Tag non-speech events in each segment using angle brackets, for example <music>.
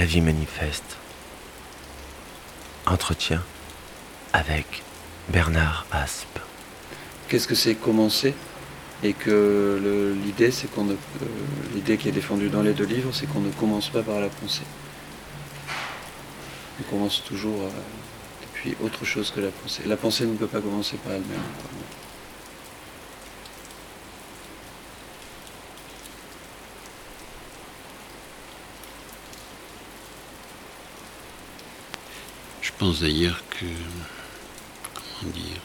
La vie manifeste. Entretien avec Bernard Aspe. Qu'est-ce que c'est commencer Et que l'idée, c'est qu'on euh, l'idée qui est défendue dans les deux livres, c'est qu'on ne commence pas par la pensée. On commence toujours euh, depuis autre chose que la pensée. La pensée ne peut pas commencer par elle-même. Pense d'ailleurs que, comment dire,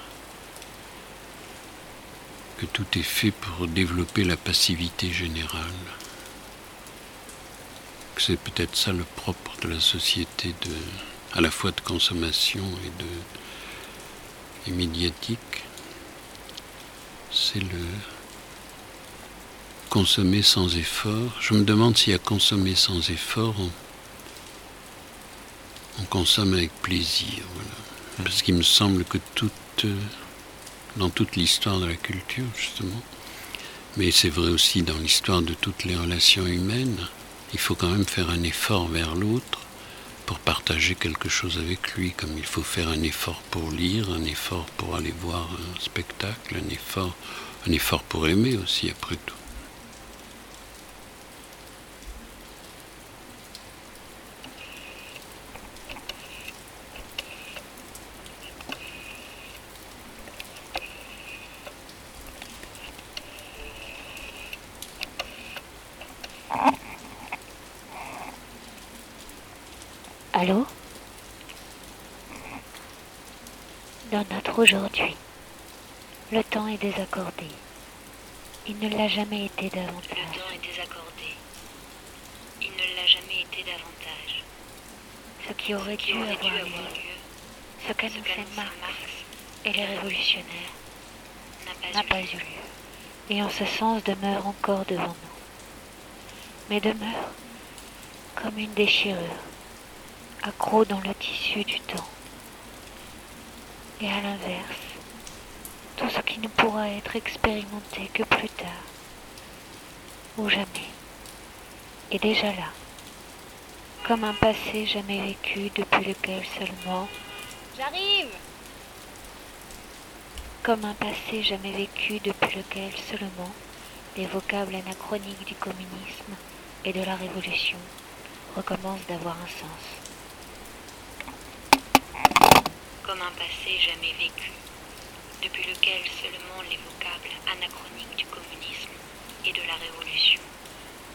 que tout est fait pour développer la passivité générale. Que c'est peut-être ça le propre de la société de, à la fois de consommation et de médiatique. C'est le consommer sans effort. Je me demande si à consommer sans effort, on consomme avec plaisir. Parce qu'il me semble que toute, euh, dans toute l'histoire de la culture, justement, mais c'est vrai aussi dans l'histoire de toutes les relations humaines, il faut quand même faire un effort vers l'autre pour partager quelque chose avec lui, comme il faut faire un effort pour lire, un effort pour aller voir un spectacle, un effort pour aimer aussi, après tout. Allô Dans notre aujourd'hui, le temps est désaccordé. Il ne l'a jamais été davantage. Le temps est désaccordé. Il ne l'a jamais été davantage. Ce qui aurait, dû, avoir lieu, ce qu'a nous fait Marx et les révolutionnaires, n'a pas, eu lieu. Et en ce sens demeure encore devant nous. Mais demeure comme une déchirure accro dans le tissu du temps. Et à l'inverse, tout ce qui ne pourra être expérimenté que plus tard, ou jamais, est déjà là, comme un passé jamais vécu depuis lequel seulement... J'arrive. Comme un passé jamais vécu depuis lequel seulement les vocables anachroniques du communisme et de la révolution recommencent d'avoir un sens. Comme un passé jamais vécu, depuis lequel seulement les vocables anachroniques du communisme et de la révolution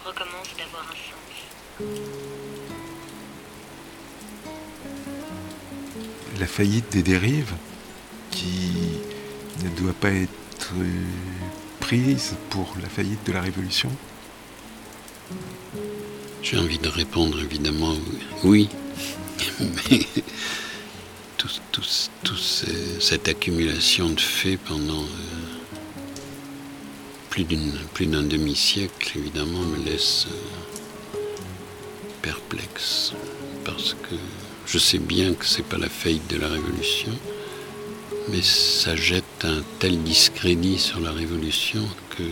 recommencent d'avoir un sens. La faillite des dérives qui ne doit pas être prise pour la faillite de la révolution? J'ai envie de répondre évidemment oui. Mais toute cette accumulation de faits pendant euh, plus d'un demi-siècle, évidemment, me laisse euh, perplexe. Parce que je sais bien que c'est pas la faillite de la Révolution, mais ça jette un tel discrédit sur la Révolution que,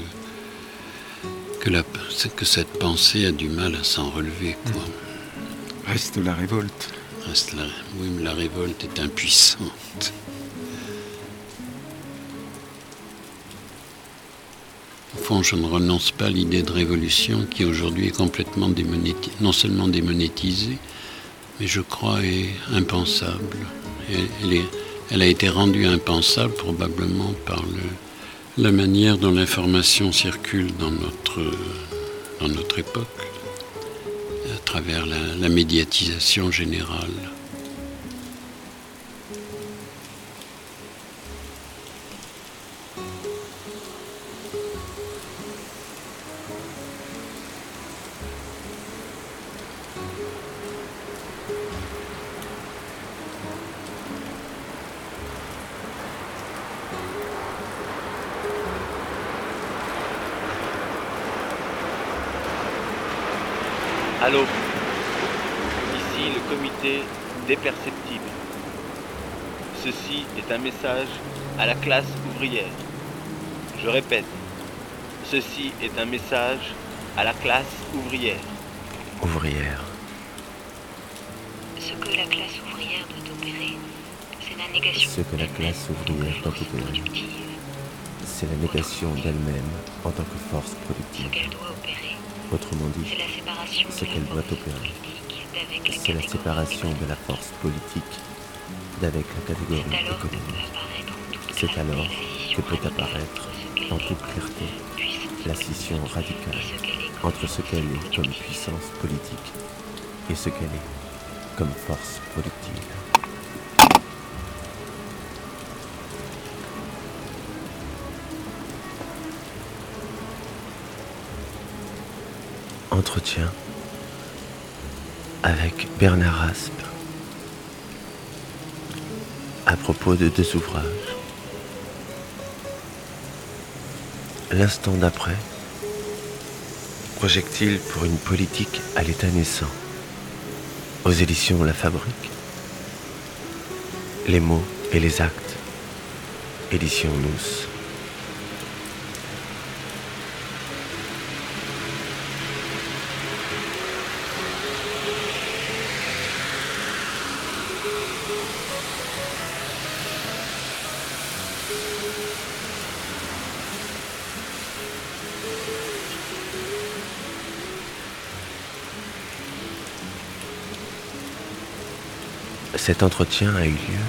que, la, que cette pensée a du mal à s'en relever. Quoi. Reste la révolte oui, mais la révolte est impuissante. Je ne renonce pas à l'idée de révolution qui aujourd'hui est complètement démonétisée, non seulement démonétisée, mais je crois est impensable. Elle, a été rendue impensable probablement par la manière dont l'information circule dans notre époque à travers la, médiatisation générale. Classe ouvrière. Je répète, ceci est un message à la classe ouvrière. Ouvrière. Ce que la classe ouvrière doit opérer, c'est la négation Ce que la classe ouvrière doit opérer, productive. c'est la négation d'elle-même en tant que force Ce productive. qu'elle doit opérer, Autrement dit, c'est la séparation ce qu'elle doit force opérer, c'est la séparation de la force politique d'avec la catégorie C'est alors que peut économique. C'est alors que peut apparaître en toute clarté la scission radicale entre ce qu'elle est comme puissance politique et ce qu'elle est comme force productive. Entretien avec Bernard Aspe à propos de deux ouvrages. L'instant d'après, projectile pour une politique à l'état naissant, aux éditions La Fabrique. Les mots et les actes, édition Nous. Cet entretien a eu lieu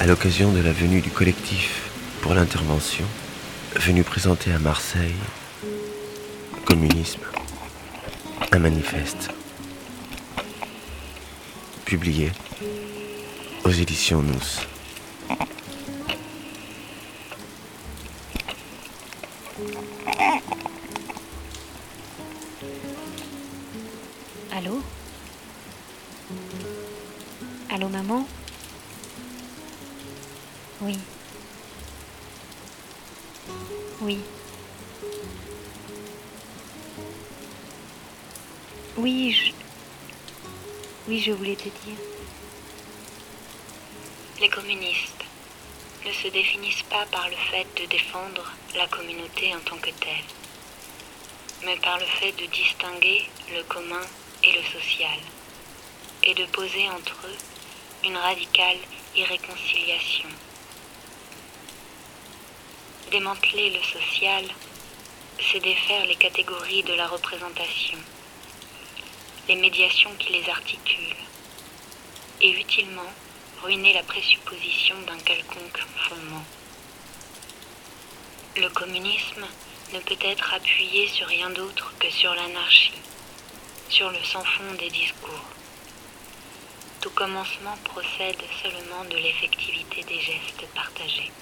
à l'occasion de la venue du collectif pour l'intervention, venu présenter à Marseille Communisme, un manifeste, publié aux éditions Nous. Défendre la communauté en tant que telle, mais par le fait de distinguer le commun et le social, et de poser entre eux une radicale irréconciliation. Démanteler le social, c'est défaire les catégories de la représentation, les médiations qui les articulent, et utilement ruiner la présupposition d'un quelconque fondement. Le communisme ne peut être appuyé sur rien d'autre que sur l'anarchie, sur le sans-fond des discours. Tout commencement procède seulement de l'effectivité des gestes partagés.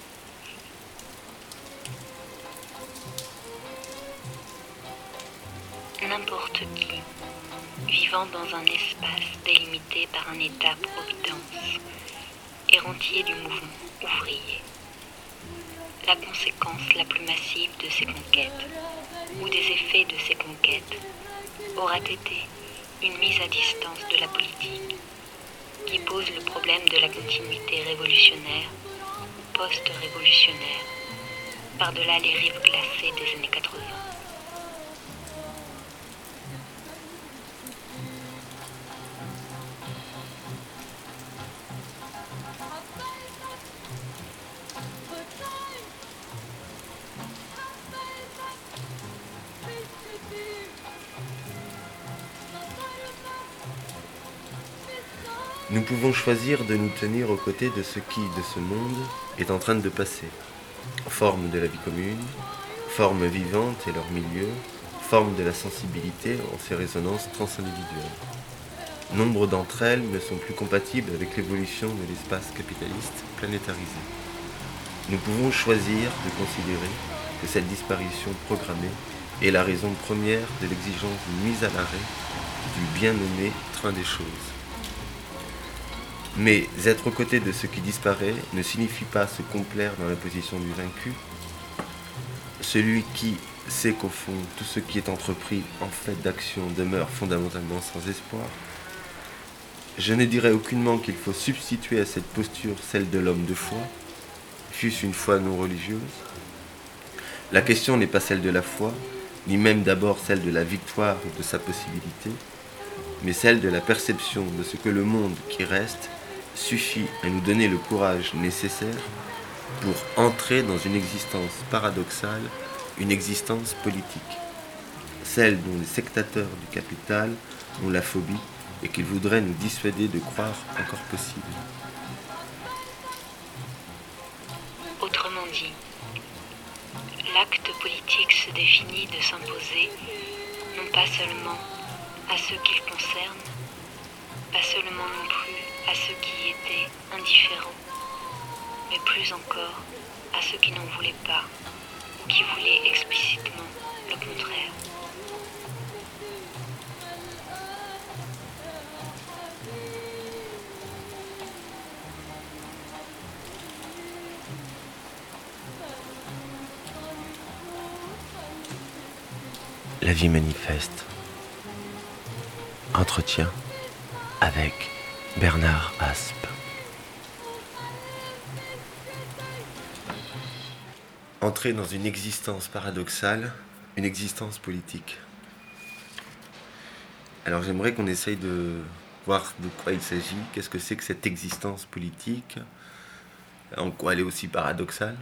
N'importe qui, vivant dans un espace délimité par un état-providence, est rentier du mouvement ouvrier. La conséquence la plus massive de ces conquêtes, ou des effets de ces conquêtes, aura été une mise à distance de la politique, qui pose le problème de la continuité révolutionnaire, post-révolutionnaire, par-delà les rives glacées des années 80. Nous pouvons choisir de nous tenir aux côtés de ce qui, de ce monde, est en train de passer. Forme de la vie commune, forme vivante et leur milieu, forme de la sensibilité en ses résonances transindividuelles. Nombre d'entre elles ne sont plus compatibles avec l'évolution de l'espace capitaliste planétarisé. Nous pouvons choisir de considérer que cette disparition programmée est la raison première de l'exigence mise à l'arrêt du bien nommé train des choses. Mais être aux côtés de ce qui disparaît ne signifie pas se complaire dans la position du vaincu. Celui qui sait qu'au fond, tout ce qui est entrepris en fait d'action demeure fondamentalement sans espoir. Je ne dirais aucunement qu'il faut substituer à cette posture celle de l'homme de foi, fût-ce une foi non religieuse. La question n'est pas celle de la foi, ni même d'abord celle de la victoire ou de sa possibilité, mais celle de la perception de ce que le monde qui reste suffit à nous donner le courage nécessaire pour entrer dans une existence paradoxale, une existence politique, celle dont les sectateurs du capital ont la phobie et qu'ils voudraient nous dissuader de croire encore possible. Autrement dit, l'acte politique se définit de s'imposer non pas seulement à ceux qu'il concerne, pas seulement non plus à ceux qui étaient indifférents, mais plus encore à ceux qui n'en voulaient pas ou qui voulaient explicitement le contraire. La vie manifeste. Entretien avec Bernard Aspe. Entrer dans une existence paradoxale, une existence politique. Alors j'aimerais qu'on essaye de voir de quoi il s'agit, qu'est-ce que c'est que cette existence politique, en quoi elle est aussi paradoxale?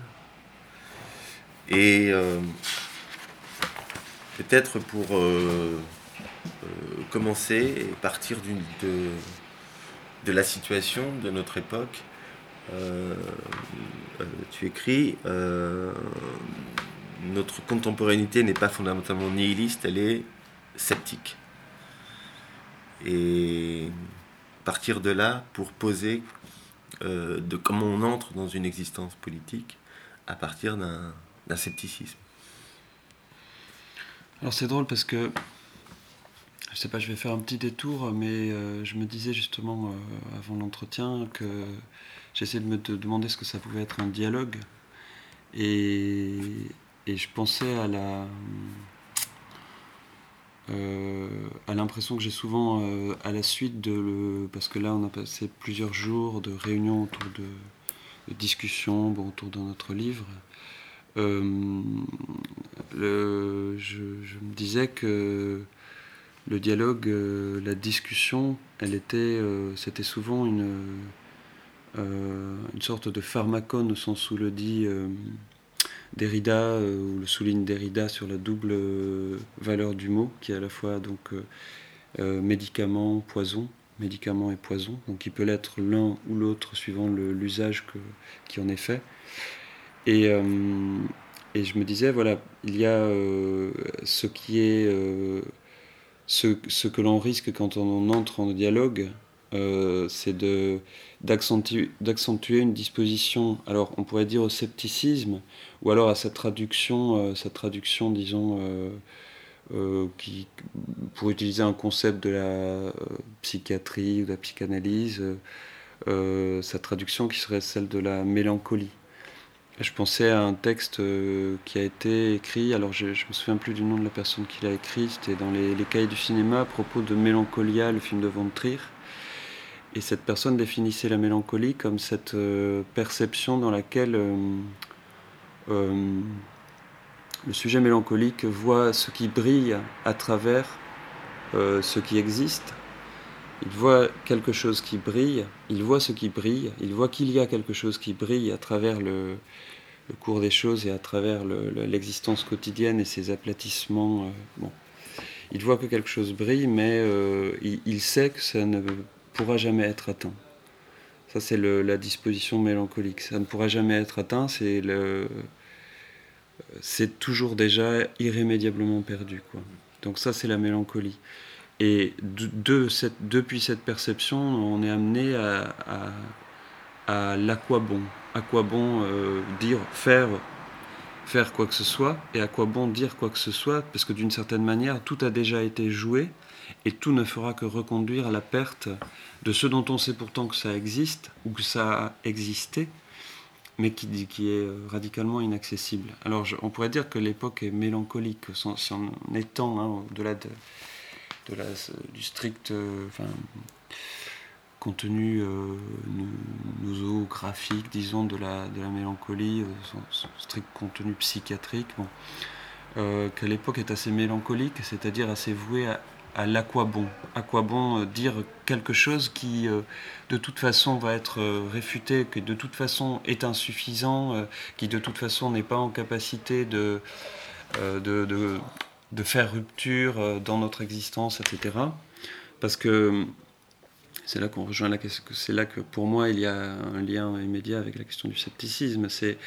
Et euh, peut-être pour euh, euh, commencer et partir de, de la situation de notre époque, euh, euh, tu écris, notre contemporanéité n'est pas fondamentalement nihiliste, elle est sceptique. Et partir de là pour poser de comment on entre dans une existence politique à partir d'un scepticisme. Alors c'est drôle parce que je sais pas, je vais faire un petit détour, mais euh, je me disais justement euh, avant l'entretien que j'essayais de me demander ce que ça pouvait être un dialogue. Et, je pensais à la. Euh, à l'impression que j'ai souvent à la suite de le. Parce que là, on a passé plusieurs jours de réunions autour de, discussions autour de notre livre. je, me disais que le dialogue, euh, la discussion, elle était, euh, c'était souvent une, euh, une sorte de pharmacone au sens où le dit Derrida, ou le souligne Derrida sur la double valeur du mot, qui est à la fois donc médicament, poison, médicament et poison, donc il peut l'être l'un ou l'autre suivant l'usage qui en est fait. Et, et je me disais, voilà, il y a ce qui est ce, que l'on risque quand on entre en dialogue, euh, c'est d'accentuer une disposition, alors on pourrait dire au scepticisme, ou alors à cette traduction, euh, traduction disons, euh, qui, pour utiliser un concept de la psychiatrie ou de la psychanalyse, sa traduction qui serait celle de la mélancolie. Je pensais à un texte euh, qui a été écrit, alors je ne me souviens plus du nom de la personne qui l'a écrit, c'était dans les, cahiers du cinéma à propos de Mélancolia, le film de Von Trier. Et cette personne définissait la mélancolie comme cette euh, perception dans laquelle euh, le sujet mélancolique voit ce qui brille à travers ce qui existe. Il voit quelque chose qui brille, il voit ce qui brille, il voit qu'il y a quelque chose qui brille à travers le, cours des choses et à travers l'existence quotidienne et ses aplatissements. Euh, bon. Il voit que quelque chose brille, mais euh, il, sait que ça ne pourra jamais être atteint. Ça, c'est la disposition mélancolique. Ça ne pourra jamais être atteint, c'est toujours déjà irrémédiablement perdu. Donc ça, c'est la mélancolie. Et depuis cette perception, on est amené à, à, à l'aquabon, à quoi bon euh, dire, faire, faire quoi que ce soit, et à quoi bon dire quoi que ce soit, parce que d'une certaine manière, tout a déjà été joué, et tout ne fera que reconduire à la perte de ce dont on sait pourtant que ça existe, ou que ça a existé, mais qui, qui est euh, radicalement inaccessible. Alors on pourrait dire que l'époque est mélancolique, en, en étant hein, au-delà de, du strict... Euh, contenu euh, nosographique, disons, de la, de la mélancolie, euh, son, strict contenu psychiatrique, bon, euh, qu'à l'époque est assez mélancolique, c'est-à-dire assez voué à, à l'aqua bon. À quoi bon dire quelque chose qui, de toute façon, va être réfuté, qui de toute façon est insuffisant, qui de toute façon n'est pas en capacité de, faire rupture dans notre existence, etc. Parce que c'est là qu'on rejoint la question, c'est là que pour moi il y a un lien immédiat avec la question du scepticisme. C'est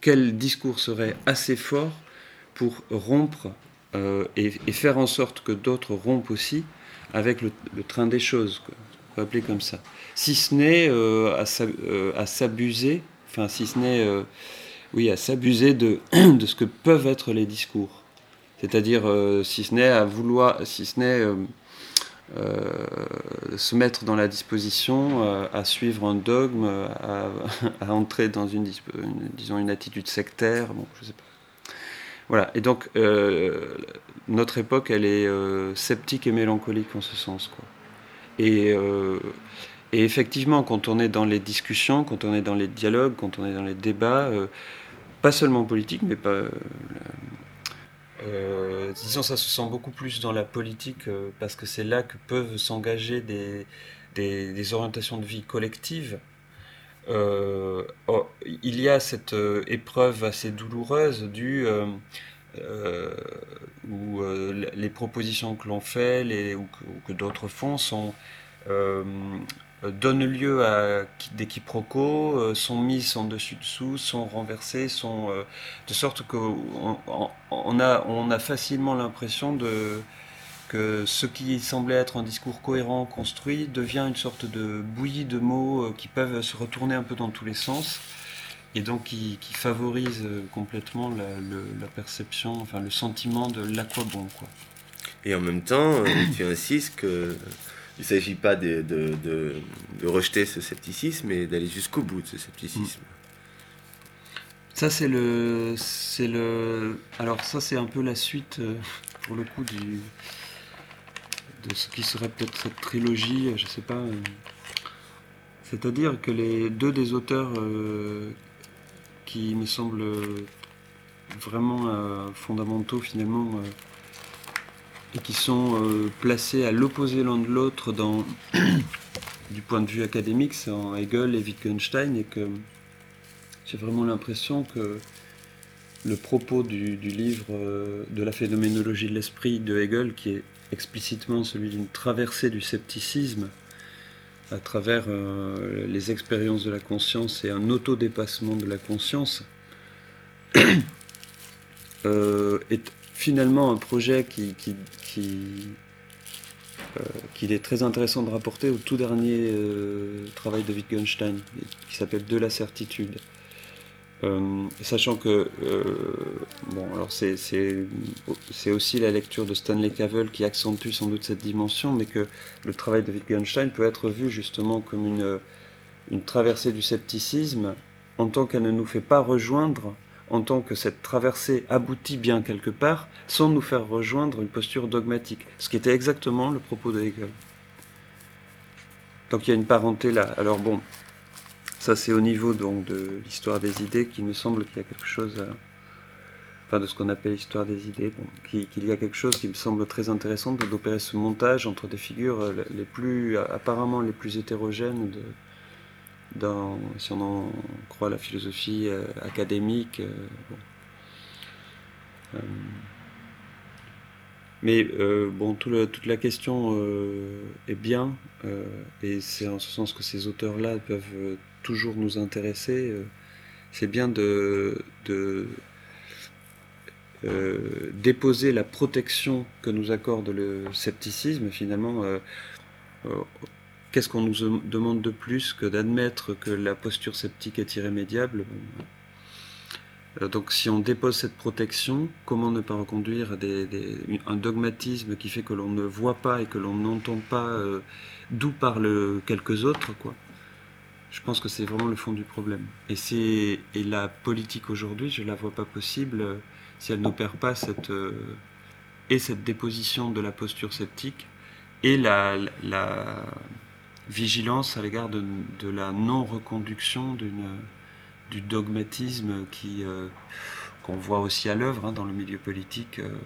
quel discours serait assez fort pour rompre euh, et, faire en sorte que d'autres rompent aussi avec le, train des choses, on peut appeler comme ça. Si ce n'est euh, euh, à s'abuser, enfin si ce n'est oui à s'abuser de, <clears throat> de ce que peuvent être les discours. C'est-à-dire si ce n'est à vouloir, si ce n'est euh, se mettre dans la disposition euh, à suivre un dogme, à, <laughs> entrer dans une, disons une attitude sectaire, bon, je sais pas. Voilà, et donc euh, notre époque, elle est sceptique et mélancolique en ce sens. Quoi. Et, et, effectivement, quand on est dans les discussions, quand on est dans les dialogues, quand on est dans les débats, pas seulement politiques, mais pas euh, disons, ça se sent beaucoup plus dans la politique euh, parce que c'est là que peuvent s'engager des, des, orientations de vie collectives. Euh, oh, il y a cette épreuve assez douloureuse du où les propositions que l'on fait les, ou que, d'autres font sont donnent lieu à des quiproquos, euh, sont mises en dessus-dessous, sont renversées, sont, euh, de sorte qu'on on a, facilement l'impression que ce qui semblait être un discours cohérent, construit, devient une sorte de bouillie de mots qui peuvent se retourner un peu dans tous les sens et donc qui, qui favorise complètement la, perception, enfin le sentiment de. Quoi. Et en même temps, <coughs> tu insistes que il ne s'agit pas de, de, de, rejeter ce scepticisme, mais d'aller jusqu'au bout de ce scepticisme. Ça, c'est le, c'est le. Alors, ça, c'est un peu la suite, euh, pour le coup, du, de ce qui serait peut-être cette trilogie, je ne sais pas. Euh, c'est-à-dire que les deux des auteurs euh, qui me semblent vraiment fondamentaux, finalement, et qui sont euh, placés à l'opposé l'un de l'autre <clears throat> du point de vue académique, c'est en Hegel et Wittgenstein, et que j'ai vraiment l'impression que le propos du, livre euh, de la phénoménologie de l'esprit de Hegel, qui est explicitement celui d'une traversée du scepticisme à travers euh, les expériences de la conscience et un autodépassement de la conscience, <clears throat> est finalement un projet qui, qui, euh, qu'il est très intéressant de rapporter au tout dernier euh, travail de Wittgenstein, qui s'appelle De la certitude. Euh, sachant que, bon, alors c'est, c'est, aussi la lecture de Stanley Cavell qui accentue sans doute cette dimension, mais que le travail de Wittgenstein peut être vu justement comme une, une traversée du scepticisme en tant qu'elle ne nous fait pas rejoindre en tant que cette traversée aboutit bien quelque part, sans nous faire rejoindre une posture dogmatique, ce qui était exactement le propos de Hegel. Donc il y a une parenté là. Alors bon, ça c'est au niveau donc de l'histoire des idées qu'il me semble qu'il y a quelque chose, enfin de ce qu'on appelle l'histoire des idées, qu'il y a quelque chose qui me semble très intéressant d'opérer ce montage entre des figures euh, les plus apparemment les plus hétérogènes si on en croit la philosophie euh, académique. Euh, euh, mais bon, toute la question est bien, et c'est en ce sens que ces auteurs-là peuvent toujours nous intéresser. c'est bien de, de déposer la protection que nous accorde le scepticisme, finalement, Qu'est-ce qu'on nous demande de plus que d'admettre que la posture sceptique est irrémédiable? Euh, donc si on dépose cette protection, comment ne pas reconduire un dogmatisme qui fait que l'on ne voit pas et que l'on n'entend pas euh, d'où parlent quelques autres quoi? Je pense que c'est vraiment le fond du problème. Et, et la politique aujourd'hui, je ne la vois pas possible euh, si elle n'opère pas cette, et cette déposition de la posture sceptique et la vigilance à l'égard de, la non-reconduction du dogmatisme qui, euh, qu'on voit aussi à l'œuvre hein, dans le milieu politique, euh,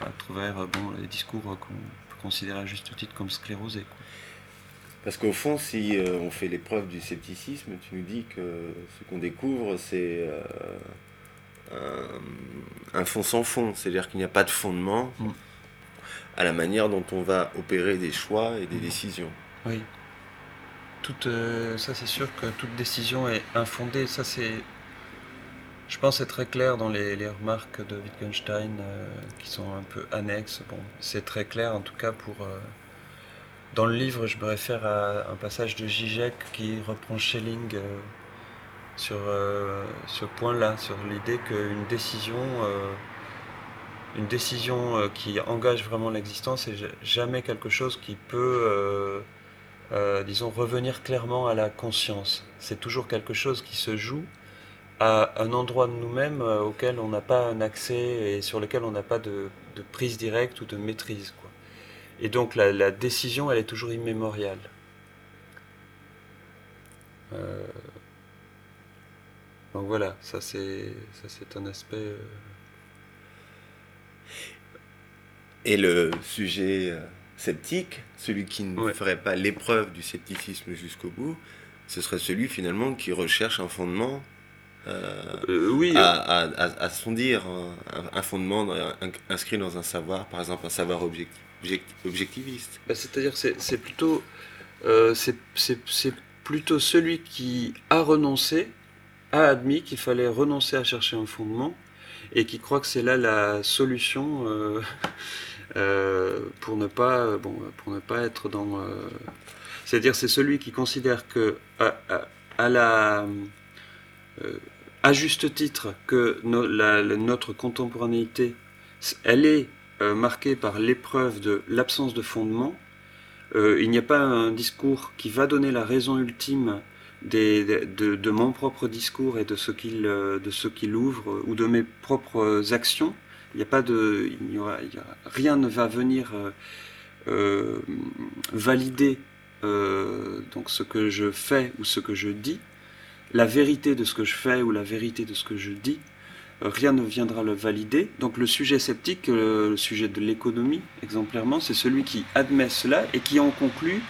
à travers bon, les discours qu'on peut considérer à juste titre comme sclérosés. Parce qu'au fond, si on fait l'épreuve du scepticisme, tu nous dis que ce qu'on découvre, c'est un, fond sans fond, c'est-à-dire qu'il n'y a pas de fondement mm. à la manière dont on va opérer des choix et des décisions. Oui. Toute, euh, ça c'est sûr que toute décision est infondée. Ça c'est, je pense, c'est très clair dans les, remarques de Wittgenstein euh, qui sont un peu annexes. Bon, c'est très clair en tout cas pour. Euh, dans le livre, je me réfère à un passage de Zizek qui reprend Schelling sur ce point-là, sur l'idée qu'une décision, une décision qui engage vraiment l'existence est jamais quelque chose qui peut, disons, revenir clairement à la conscience. C'est toujours quelque chose qui se joue à un endroit de nous-mêmes auquel on n'a pas un accès et sur lequel on n'a pas de, prise directe ou de maîtrise. Quoi. Et donc la, décision, elle est toujours immémoriale. Donc voilà, ça c'est un aspect. Euh, Et le sujet euh, sceptique, celui qui ne ferait pas l'épreuve du scepticisme jusqu'au bout, ce serait celui finalement qui recherche un fondement euh, oui. à, à, son dire, un, fondement inscrit dans un savoir, par exemple un savoir objectiviste. Bah, c'est-à-dire c'est, c'est plutôt, c'est, c'est plutôt celui qui a renoncé a admis qu'il fallait renoncer à chercher un fondement et qui croit que c'est là la solution euh, euh, pour ne pas bon pour ne pas être dans euh, c'est-à-dire c'est celui qui considère que à, la à juste titre que notre contemporanéité elle est marquée par l'épreuve de l'absence de fondement il n'y a pas un discours qui va donner la raison ultime de, mon propre discours et de euh, de ce qu'il ouvre ou de mes propres actions. Il n'y a pas de, il aura, rien ne va venir euh, euh, valider donc ce que je fais ou ce que je dis, la vérité de ce que je fais ou la vérité de ce que je dis. Rien ne viendra le valider. Donc le sujet sceptique, le sujet de l'économie, exemplairement, c'est celui qui admet cela et qui en conclut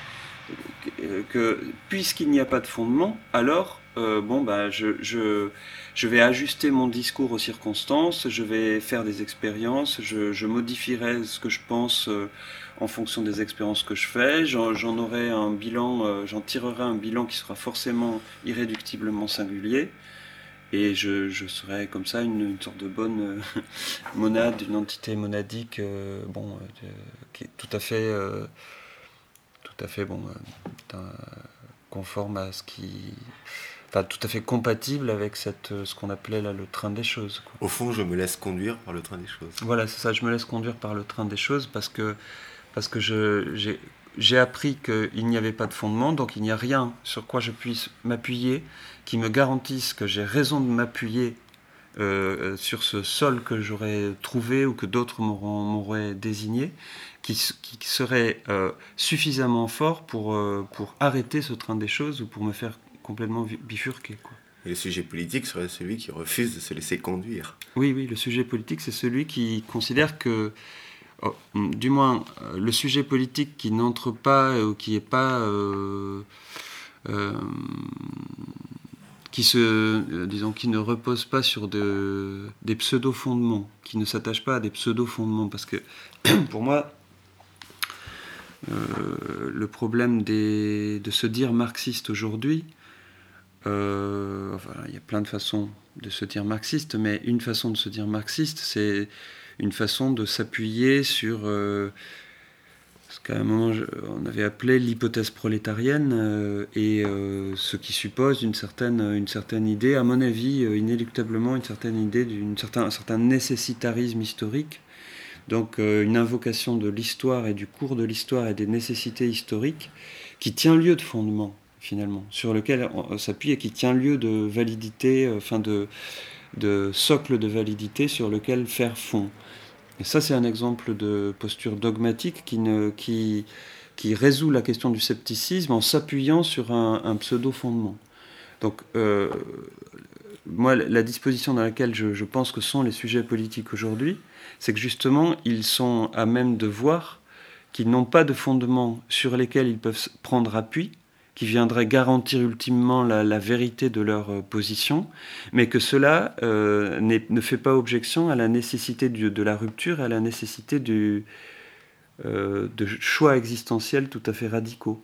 que puisqu'il n'y a pas de fondement, alors euh, bon bah je, je, je, vais ajuster mon discours aux circonstances, je vais faire des expériences, je, modifierai ce que je pense euh, en fonction des expériences que je fais, j'en aurai un bilan, euh, j'en tirerai un bilan qui sera forcément irréductiblement singulier. Et je, serai comme ça une, sorte de bonne <laughs> monade, une entité monadique, bon, qui est tout à fait tout à fait bon, euh, conforme à ce qui. Enfin, tout à fait compatible avec cette, euh, ce qu'on appelait là le train des choses. Au fond, je me laisse conduire par le train des choses. Voilà, c'est ça, je me laisse conduire par le train des choses parce que, parce que j'ai, j'ai appris qu'il n'y avait pas de fondement, donc il n'y a rien sur quoi je puisse m'appuyer qui me garantisse que j'ai raison de m'appuyer euh, sur ce sol que j'aurais trouvé ou que d'autres m'auraient désigné qui, serait euh, suffisamment fort pour, euh, pour arrêter ce train des choses ou pour me faire complètement bifurquer. Quoi. Et le sujet politique serait celui qui refuse de se laisser conduire. Oui, oui, le sujet politique, c'est celui qui considère que, oh, du moins, euh, le sujet politique qui n'entre pas ou qui n'est pas. qui, se, disons, qui ne repose pas sur de, des pseudo-fondements, qui ne s'attache pas à des pseudo-fondements. Parce que, <coughs> pour moi, euh, le problème de se dire marxiste aujourd'hui, euh, il y a plein de façons de se dire marxiste, mais une façon de se dire marxiste, c'est une façon de s'appuyer sur euh, ce qu'à un moment on avait appelé l'hypothèse prolétarienne, et ce qui suppose une certaine, une certaine idée, à mon avis, inéluctablement une certaine idée d'un certain, nécessitarisme historique. Donc euh, une invocation de l'histoire et du cours de l'histoire et des nécessités historiques qui tient lieu de fondement finalement, sur lequel on s'appuie et qui tient lieu de validité, euh, enfin de, socle de validité sur lequel faire fond. Et ça, c'est un exemple de posture dogmatique qui, qui, résout la question du scepticisme en s'appuyant sur un, pseudo-fondement. Donc, euh, moi, la disposition dans laquelle je, pense que sont les sujets politiques aujourd'hui, c'est que justement, ils sont à même de voir qu'ils n'ont pas de fondement sur lesquels ils peuvent prendre appui, qui viendrait garantir ultimement la, vérité de leur euh, position, mais que cela euh, ne fait pas objection à la nécessité de la rupture, à la nécessité euh, de choix existentiels tout à fait radicaux.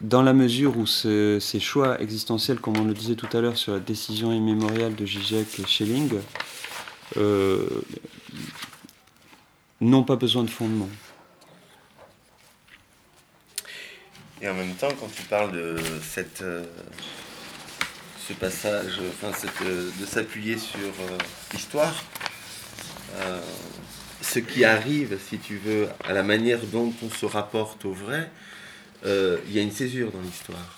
Dans la mesure où ces choix existentiels, comme on le disait tout à l'heure sur la décision immémoriale de Zizek et Schelling, n'ont pas besoin de fondement. Et en même temps, quand tu parles de cette, euh, ce passage, euh, de s'appuyer sur euh, l'histoire, ce qui arrive, si tu veux, à la manière dont on se rapporte au vrai, il y a une césure dans l'histoire.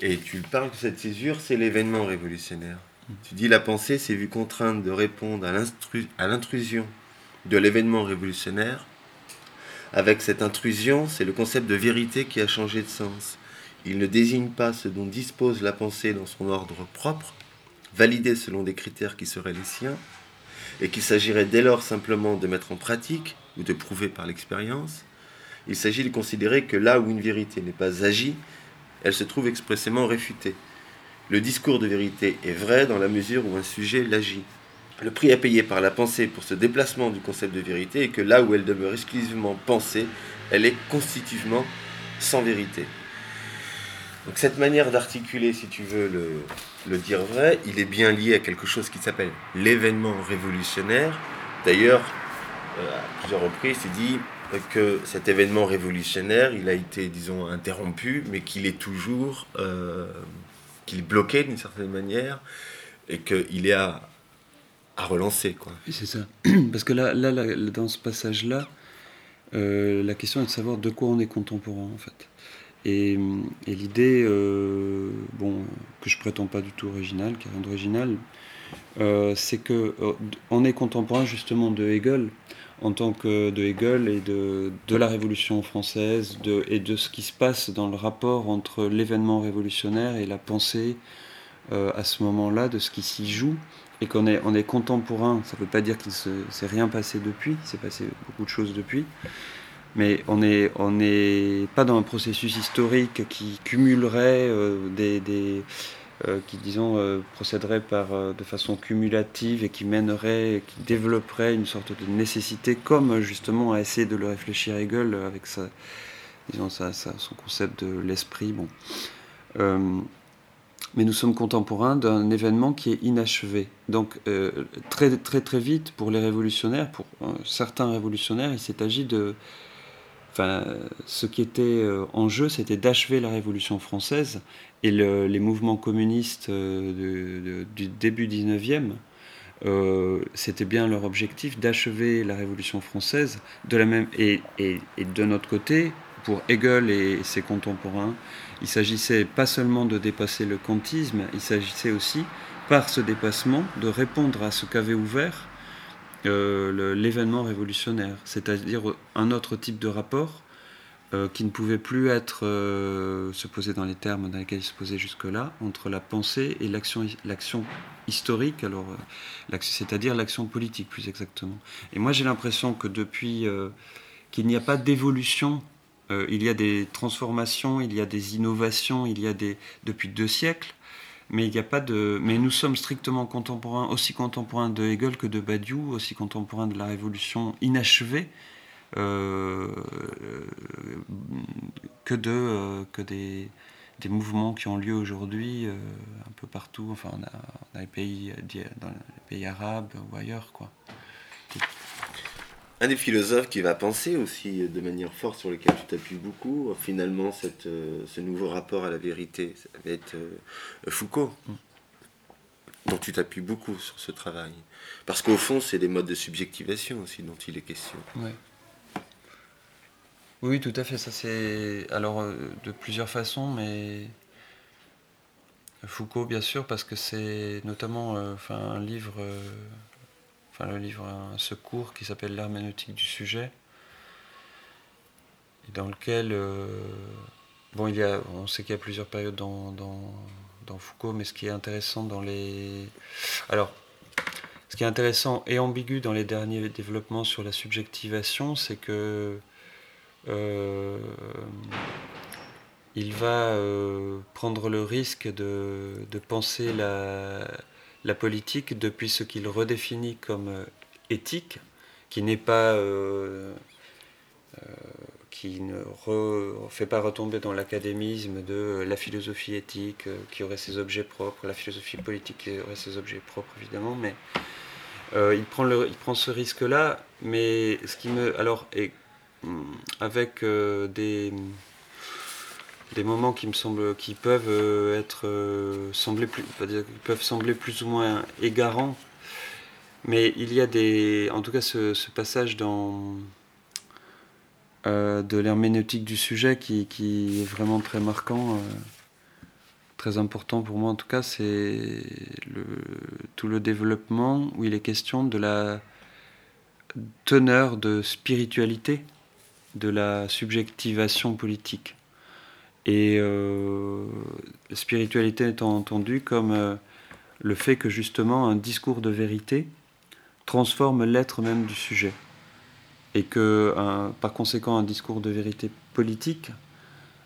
Et tu parles que cette césure, c'est l'événement révolutionnaire. Tu dis la pensée s'est vue contrainte de répondre à l'intrusion de l'événement révolutionnaire avec cette intrusion, c'est le concept de vérité qui a changé de sens. Il ne désigne pas ce dont dispose la pensée dans son ordre propre, validé selon des critères qui seraient les siens, et qu'il s'agirait dès lors simplement de mettre en pratique ou de prouver par l'expérience. Il s'agit de considérer que là où une vérité n'est pas agie, elle se trouve expressément réfutée. Le discours de vérité est vrai dans la mesure où un sujet l'agit le prix à payer par la pensée pour ce déplacement du concept de vérité est que là où elle demeure exclusivement pensée, elle est constitutivement sans vérité. Donc cette manière d'articuler, si tu veux le, dire vrai, il est bien lié à quelque chose qui s'appelle l'événement révolutionnaire. D'ailleurs, euh, à plusieurs reprises, il dit que cet événement révolutionnaire, il a été, disons, interrompu, mais qu'il est toujours, euh, qu'il est bloqué d'une certaine manière, et qu'il est à, à relancer. Quoi. c'est ça. <clears throat> Parce que là, là, dans ce passage-là, euh, la question est de savoir de quoi on est contemporain, en fait. Et, l'idée, euh, bon, que je prétends pas du tout originale, est rien d'original, euh, c'est que on est contemporain justement de Hegel, en tant que de Hegel et de, de la Révolution française, de, et de ce qui se passe dans le rapport entre l'événement révolutionnaire et la pensée à ce moment-là, de ce qui s'y joue et qu'on est, on est contemporain, ça ne veut pas dire qu'il ne s'est rien passé depuis, il s'est passé beaucoup de choses depuis, mais on n'est pas dans un processus historique qui cumulerait euh, des euh, qui disons euh, procéderait par de façon cumulative et qui mènerait, qui développerait une sorte de nécessité, comme justement a essayé de le réfléchir Hegel avec sa, disons, sa, son concept de l'esprit. Bon mais nous sommes contemporains d'un événement qui est inachevé. Donc euh, très très très vite pour les révolutionnaires, pour euh, certains révolutionnaires, il s'est agi de, enfin, ce qui était euh, en jeu, c'était d'achever la Révolution française et les mouvements communistes du début 19e. c'était bien leur objectif d'achever la Révolution française de la même et, et, et de notre côté pour Hegel et ses contemporains il s'agissait pas seulement de dépasser le kantisme, il s'agissait aussi, par ce dépassement, de répondre à ce qu'avait ouvert euh, l'événement révolutionnaire, c'est-à-dire un autre type de rapport euh, qui ne pouvait plus être euh, se poser dans les termes dans lesquels il se posait jusque-là, entre la pensée et l'action historique, c'est-à-dire l'action politique plus exactement. Et moi j'ai l'impression que depuis qu'il n'y a pas d'évolution euh, il y a des transformations, il y a des innovations, il y a des depuis deux siècles, mais il n'y a pas de. Mais nous sommes strictement contemporains, aussi contemporains de Hegel que de Badiou, aussi contemporains de la Révolution inachevée. Euh, que de euh, que des, des, mouvements qui ont lieu aujourd'hui un peu partout, enfin dans les pays dans les pays arabes ou ailleurs quoi un des philosophes qui va penser aussi de manière forte sur lequel tu t'appuies beaucoup, finalement, cette, euh, ce nouveau rapport à la vérité, ça va être euh, Foucault, mm. dont tu t'appuies beaucoup sur ce travail. Parce qu'au fond, c'est des modes de subjectivation aussi dont il est question. Oui, tout à fait. Ça, c'est. Alors, euh, de plusieurs façons, mais. Foucault, bien sûr, parce que c'est notamment enfin, un livre le livre un secours qui s'appelle L'herméneutique du sujet, et dans lequel, euh, bon, il y a, on sait qu'il y a plusieurs périodes dans, dans Foucault, mais ce qui est intéressant dans les... Alors, ce qui est intéressant et ambigu dans les derniers développements sur la subjectivation, c'est que euh, il va euh, prendre le risque de, de penser la, la, politique depuis ce qu'il redéfinit comme euh, éthique, qui n'est pas qui ne fait pas retomber dans l'académisme de la philosophie éthique qui aurait ses objets propres, la philosophie politique qui aurait ses objets propres évidemment, mais euh, il, prend le, il prend ce risque-là, mais ce qui me. Alors, et, mm, avec euh, des, des moments qui me semblent. qui peuvent euh, être. sembler plus, peuvent sembler plus ou moins égarants, mais il y a des. En tout cas, ce, passage dans. de l'herméneutique du sujet qui, qui, est vraiment très marquant très important pour moi en tout cas, c'est tout le développement où il est question de la teneur de spiritualité de la subjectivation politique. Et euh, spiritualité étant entendue comme euh, le fait que justement un discours de vérité transforme l'être même du sujet. Et que par conséquent un discours de vérité politique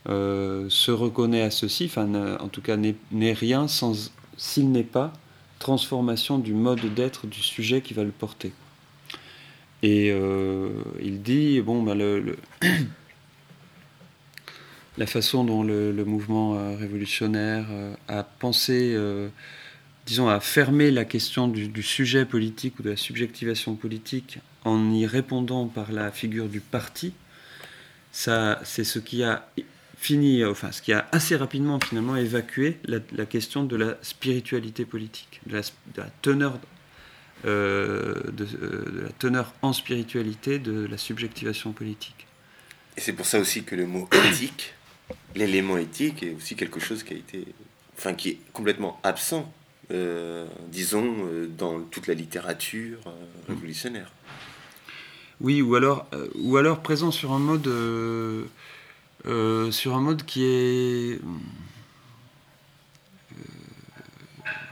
euh, se reconnaît à ceci, enfin, en tout cas n'est rien sans s'il n'est pas transformation du mode d'être du sujet qui va le porter. Et il dit, bon, ben le, la façon dont le, mouvement euh, révolutionnaire a pensé, disons, à fermer la question du, sujet politique ou de la subjectivation politique en y répondant par la figure du parti, ça, c'est ce qui a fini, enfin, ce qui a assez rapidement finalement évacué la, question de la spiritualité politique, de la, teneur, euh, euh, de, la teneur en spiritualité de la subjectivation politique. Et c'est pour ça aussi que le mot éthique, l'élément éthique, est aussi quelque chose qui a été, enfin, qui est complètement absent, euh, disons, dans toute la littérature révolutionnaire. Oui, ou alors, ou alors présent sur un mode euh, sur un mode qui est. Euh,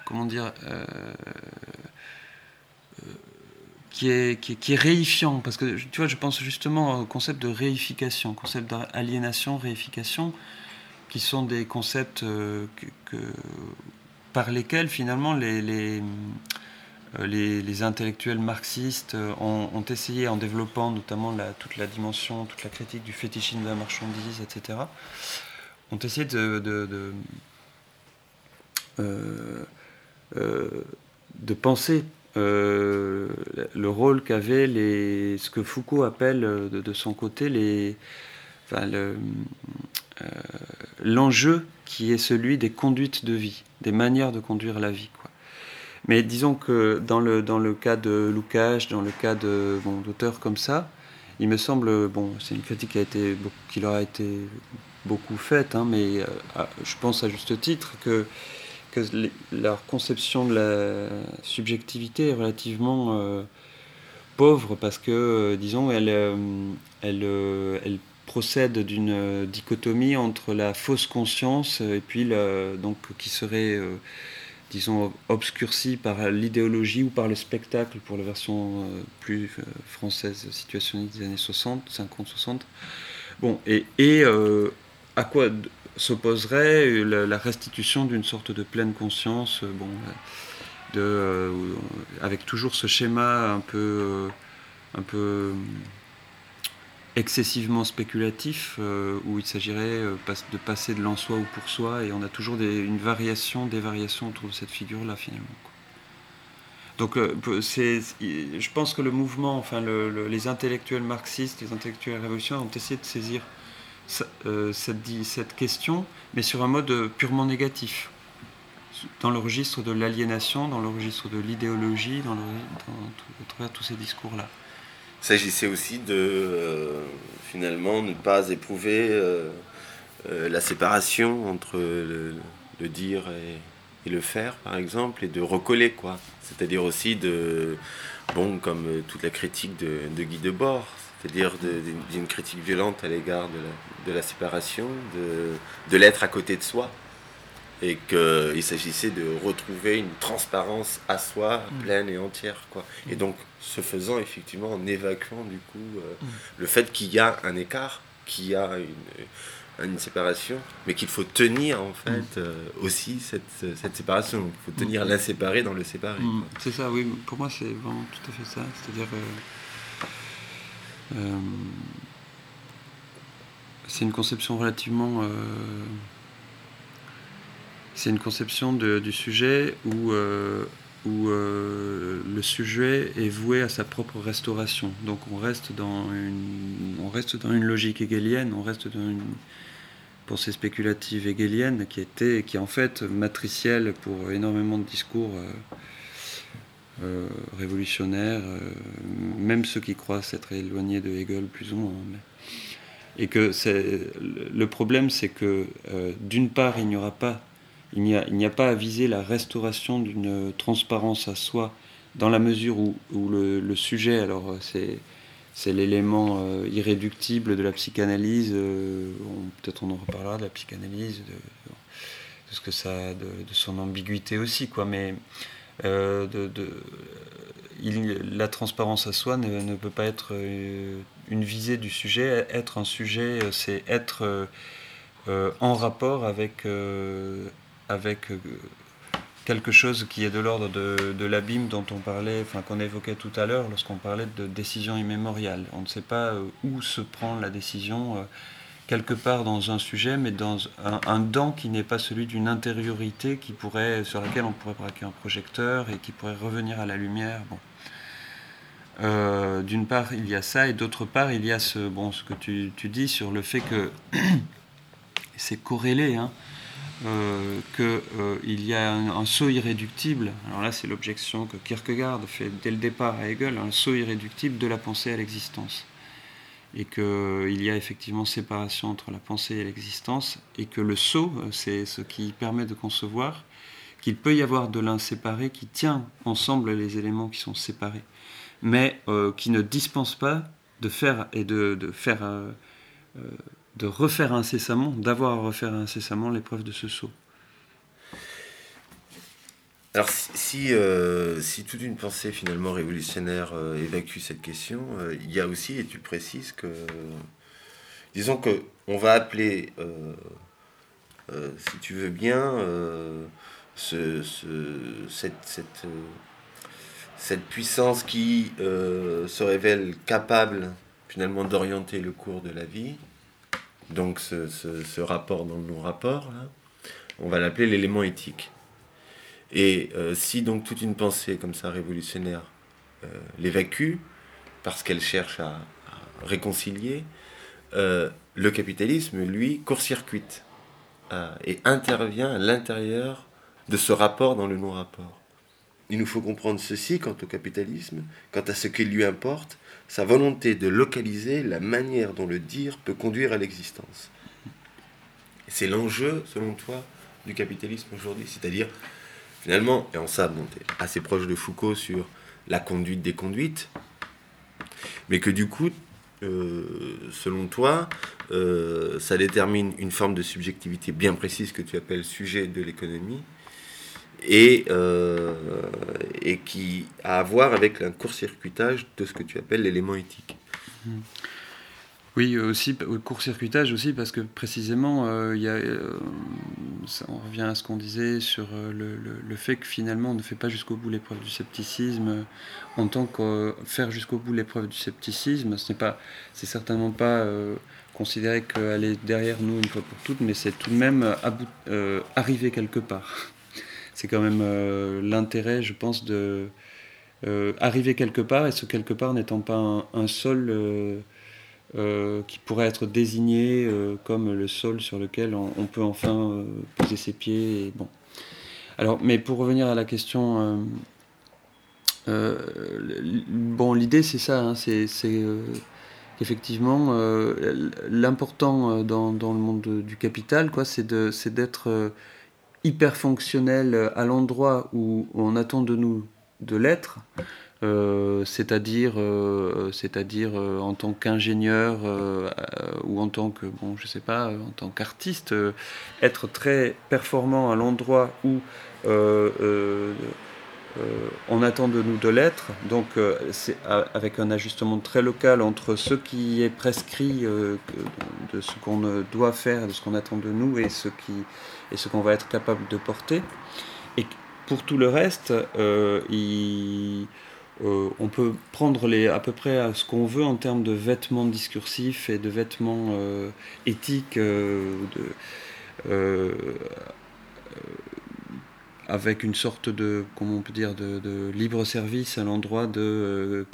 comment dire euh, qui est, qui, est, réifiant, parce que tu vois, je pense justement au concept de réification, concept d'aliénation, réification, qui sont des concepts que, par lesquels finalement les, euh, les, intellectuels marxistes euh, ont, essayé, en développant notamment toute la dimension, toute la critique du fétichisme de la marchandise, etc., ont essayé de, de, euh, penser le rôle qu'avaient les, ce que Foucault appelle de, son côté les, l'enjeu qui est celui des conduites de vie, des manières de conduire la vie. Mais disons que dans le, dans le cas de Lukács, dans le cas de d'auteurs comme ça, il me semble, bon, c'est une critique qui, a été, qui leur a été beaucoup faite, hein, mais euh, je pense à juste titre que, que leur conception de la subjectivité est relativement euh, pauvre parce que, euh, disons, elle, elle, elle procède d'une dichotomie entre la fausse conscience et puis donc qui serait disons, obscurci par l'idéologie ou par le spectacle, pour la version euh, plus euh, française situationniste des années 60, 50-60. Bon, et, et euh, à quoi s'opposerait la, restitution d'une sorte de pleine conscience, bon, de, avec toujours ce schéma un peu, un peu excessivement spéculatif euh, où il s'agirait euh, de passer de l'en-soi ou pour soi et on a toujours une variation, des variations autour de cette figure-là finalement. Donc euh, je pense que le mouvement, enfin les intellectuels marxistes, les intellectuels révolutionnaires ont essayé de saisir cette, cette, question, mais sur un mode purement négatif, dans le registre de l'aliénation, dans le registre de l'idéologie, dans, le, dans, travers tous ces discours-là s'agissait aussi de euh, finalement ne pas éprouver euh, euh, la séparation entre le, dire et, le faire, par exemple, et de recoller, quoi. C'est-à-dire aussi de, bon, comme toute la critique de, Guy Debord, c'est-à-dire d'une critique violente à l'égard de, la, séparation, de, l'être à côté de soi. et qu'il s'agissait de retrouver une transparence à soi Mm. pleine et entière. Quoi. Et Mm. donc, ce faisant, effectivement, en évacuant du coup euh, Mm. le fait qu'il y a un écart, qu'il y a une, une séparation, mais qu'il faut tenir en fait euh, aussi cette, cette séparation. Il faut tenir l'inséparé dans le séparé. C'est ça, oui. Pour moi, c'est vraiment tout à fait ça. C'est-à-dire. euh, euh, c'est une conception relativement. euh, c'est une conception de- du sujet où, euh, où le sujet est voué à sa propre restauration. Donc on reste dans une, on reste dans une logique hegelienne, on reste dans une pensée spéculative hegelienne qui était, qui est en fait matricielle pour énormément de discours. Euh, révolutionnaires, euh, même ceux qui croient s'être éloignés de Hegel plus ou moins. Et que le problème, c'est que euh, d'une part, il n'y aura pas, il n'y a, pas à viser la restauration d'une transparence à soi, dans la mesure où, le, sujet, alors c'est l'élément euh, irréductible de la psychanalyse. Peut-être on en reparlera de la psychanalyse, de, ce que ça, de, son ambiguïté aussi, quoi. Mais de- il- la transparence à soi ne, peut pas être euh, une visée du sujet. Être un sujet, euh, c'est être euh, euh, en rapport avec, euh, euh, quelque chose qui est de l'ordre de, l'abîme dont on parlait, enfin qu'on évoquait tout à l'heure lorsqu'on parlait de décision immémoriale. On ne sait pas euh, où se prend la décision. Euh, quelque part dans un sujet, mais dans un, un qui n'est pas celui d'une intériorité qui pourrait, sur laquelle on pourrait braquer un projecteur et qui pourrait revenir à la lumière. Bon. Euh, D'une part, il y a ça, et d'autre part, il y a ce, bon, ce que tu, dis sur le fait que <coughs> c'est corrélé, hein, euh, qu'il y a un saut irréductible. Alors là, c'est l'objection que Kierkegaard fait dès le départ à Hegel, un saut irréductible de la pensée à l'existence et qu'il y a effectivement séparation entre la pensée et l'existence, et que le saut, euh, c'est ce qui permet de concevoir qu'il peut y avoir de l'inséparé qui tient ensemble les éléments qui sont séparés, mais euh, qui ne dispense pas de faire et de, faire, euh, euh, de refaire incessamment, d'avoir à refaire incessamment l'épreuve de ce saut. Alors si, euh, si toute une pensée finalement révolutionnaire euh, évacue cette question, euh, il y a aussi, et tu précises, que disons que on va appeler, si tu veux bien, ce, ce- cette, cette, cette puissance qui se révèle capable finalement d'orienter le cours de la vie, donc ce, ce- rapport dans le non-rapport, on va l'appeler l'élément éthique. Et euh, si donc toute une pensée comme ça révolutionnaire euh, l'évacue, parce qu'elle cherche à, réconcilier, euh, le capitalisme, lui, court-circuite et intervient à l'intérieur de ce rapport dans le non-rapport. Il nous faut comprendre ceci quant au capitalisme, quant à ce qui lui importe, sa volonté de localiser la manière dont le dire peut conduire à l'existence. C'est l'enjeu, selon toi, du capitalisme aujourd'hui, c'est-à-dire finalement, et en ça, bon, tu es assez proche de Foucault sur la conduite des conduites, mais que du coup, euh, selon toi, euh, ça détermine une forme de subjectivité bien précise que tu appelles sujet de l'économie, et, euh, et qui a à voir avec un court-circuitage de ce que tu appelles l'élément éthique. Oui, aussi, au court-circuitage aussi, parce que précisément, euh, y a, euh, on revient à ce qu'on disait sur euh, le, le- fait que finalement, on ne fait pas jusqu'au bout l'épreuve du scepticisme. euh, En tant que faire jusqu'au bout l'épreuve du scepticisme, ce n'est pas, c'est certainement pas considérer qu'elle est derrière nous une fois pour toutes, mais c'est tout de même arriver quelque part. <laughs> C'est quand même l'intérêt, je pense, de arriver quelque part, et ce quelque part n'étant pas un, un sol. Euh, qui pourrait être désigné euh, comme le sol sur lequel on, peut enfin euh, poser ses pieds. Bon. Alors, mais pour revenir à la question, bon, l'idée c'est ça, hein, c'est qu'effectivement l'important dans, dans le monde de- du capital, quoi, c'est d'être hyper fonctionnel à l'endroit où on attend de nous de l'être c'est-à-dire, c'est-à-dire en tant qu'ingénieur ou en tant que, bon, je sais pas, en tant qu'artiste, être très performant à l'endroit où euh, on attend de nous de l'être, donc euh, c'est avec un ajustement très local entre ce qui est prescrit euh, de ce qu'on doit faire, de ce qu'on attend de nous et ce qui et ce qu'on va être capable de porter. Et pour tout le reste, on peut prendre les, à peu près à ce qu'on veut en termes de vêtements discursifs et de vêtements éthiques. de, avec une sorte de, comment on peut dire, de, libre service à l'endroit de euh,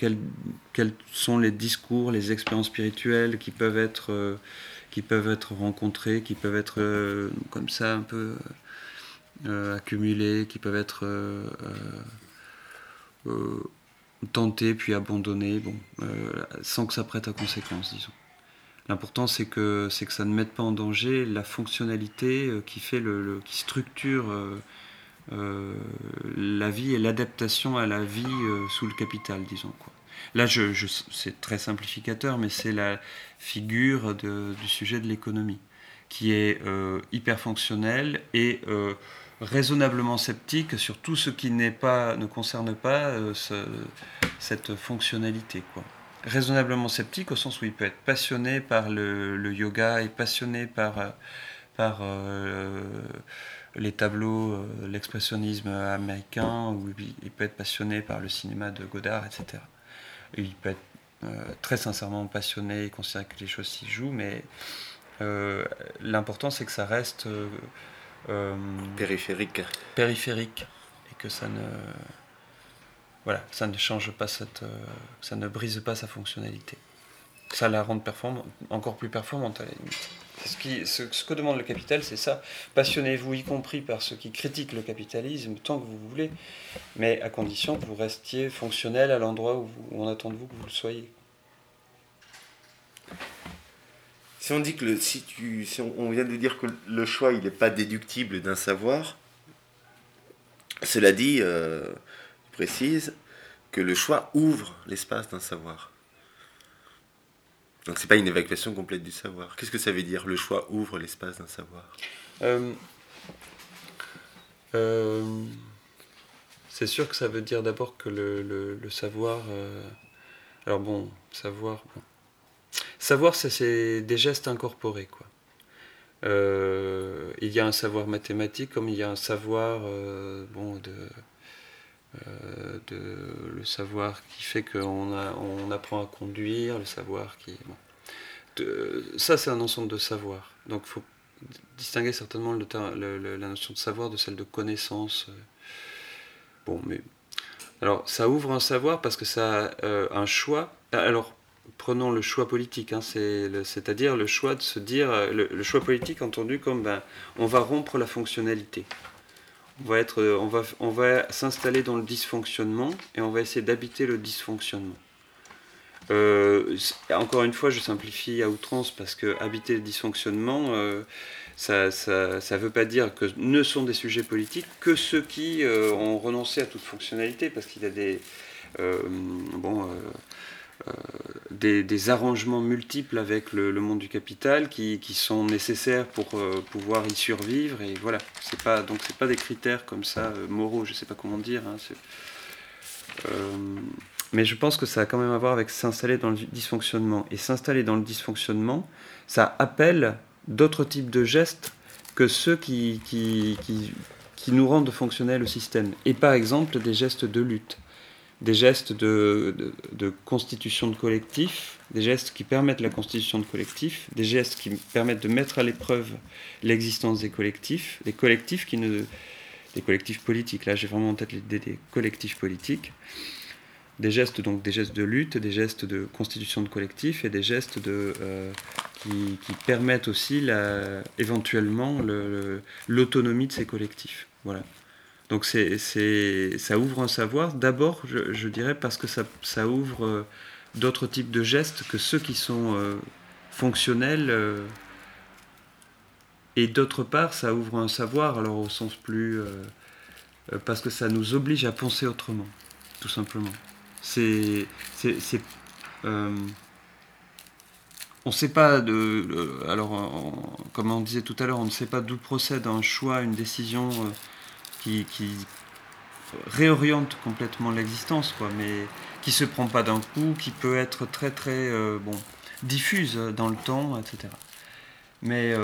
quels, sont les discours, les expériences spirituelles qui peuvent être, euh, qui peuvent être rencontrées, qui peuvent être euh, comme ça un peu accumulées, qui peuvent être tentées puis abandonnées, bon, sans que ça prête à conséquence, disons. L'important c'est que, que ça ne mette pas en danger la fonctionnalité qui, fait le qui structure euh, la vie et l'adaptation à la vie euh, sous le capital, disons. Quoi. Là, je, c'est très simplificateur, mais c'est la figure du sujet de l'économie, qui est euh, hyper fonctionnelle et raisonnablement sceptique sur tout ce qui n'est pas, ne concerne pas cette fonctionnalité. Quoi. Raisonnablement sceptique au sens où il peut être passionné par le, yoga et passionné par, par les tableaux, euh, l'expressionnisme américain, où il peut être passionné par le cinéma de Godard, etc. il peut être euh, très sincèrement passionné et considérer que les choses s'y jouent, mais euh, l'important c'est que ça reste périphérique. Périphérique et que ça ne voilà, ça ne change pas cette, ça ne brise pas sa fonctionnalité. Ça la rend performante, encore plus performante à la limite. Ce, ce, que demande le capital, c'est ça. Passionnez-vous, y compris par ceux qui critiquent le capitalisme, tant que vous voulez, mais à condition que vous restiez fonctionnel à l'endroit où, on attend de vous que vous le soyez. Si on dit que le, si on, vient de dire que le choix il n'est pas déductible d'un savoir, cela dit, euh, précise que le choix ouvre l'espace d'un savoir. Donc c'est pas une évacuation complète du savoir. Qu'est-ce que ça veut dire Le choix ouvre l'espace d'un savoir? Euh, euh, c'est sûr que ça veut dire d'abord que le, savoir. Alors bon, savoir. Savoir, c'est des gestes incorporés, quoi. il y a un savoir mathématique comme il y a un savoir bon de, de le savoir qui fait qu'on on apprend à conduire, le savoir qui ça, c'est un ensemble de savoir. Donc, il faut distinguer certainement le, la notion de savoir de celle de connaissance. Euh. Bon, mais. Alors, ça ouvre un savoir parce que ça a euh, un choix. Alors, prenons le choix politique, hein, c'est-à-dire le choix de se dire. Euh, le, choix politique entendu comme ben, on va rompre la fonctionnalité. On va, va s'installer dans le dysfonctionnement et on va essayer d'habiter le dysfonctionnement. Euh, encore une fois, je simplifie à outrance parce que habiter le dysfonctionnement, euh, ça ne veut pas dire que ne sont des sujets politiques que ceux qui euh, ont renoncé à toute fonctionnalité, parce qu'il y a des, bon, des, arrangements multiples avec le, monde du capital qui, sont nécessaires pour pouvoir y survivre. Et voilà, c'est pas donc c'est pas des critères comme ça moraux, je sais pas comment dire. Hein, mais je pense que ça a quand même à voir avec s'installer dans le dysfonctionnement. Et s'installer dans le dysfonctionnement, ça appelle d'autres types de gestes que ceux qui, nous rendent fonctionnels au système. Et par exemple, des gestes de lutte, des gestes de, de, constitution de collectif, des gestes qui permettent la constitution de collectif, des gestes qui permettent de mettre à l'épreuve l'existence des collectifs, des collectifs qui ne... des collectifs politiques, là j'ai vraiment en tête l'idée des collectifs politiques, des gestes donc des gestes de lutte, des gestes de constitution de collectif et des gestes de, euh, qui, permettent aussi la, éventuellement l'autonomie de ces collectifs. Voilà. Donc ça ouvre un savoir, d'abord je, dirais parce que ça, ça ouvre euh, d'autres types de gestes que ceux qui sont euh, fonctionnels. et d'autre part, ça ouvre un savoir, alors au sens plus... parce que ça nous oblige à penser autrement, tout simplement C'est. Euh, on ne sait pas de. alors, comme on disait tout à l'heure, on ne sait pas d'où procède un choix, une décision euh, qui, réoriente complètement l'existence, quoi, mais qui se prend pas d'un coup, qui peut être très très euh, bon diffuse dans le temps, etc. Mais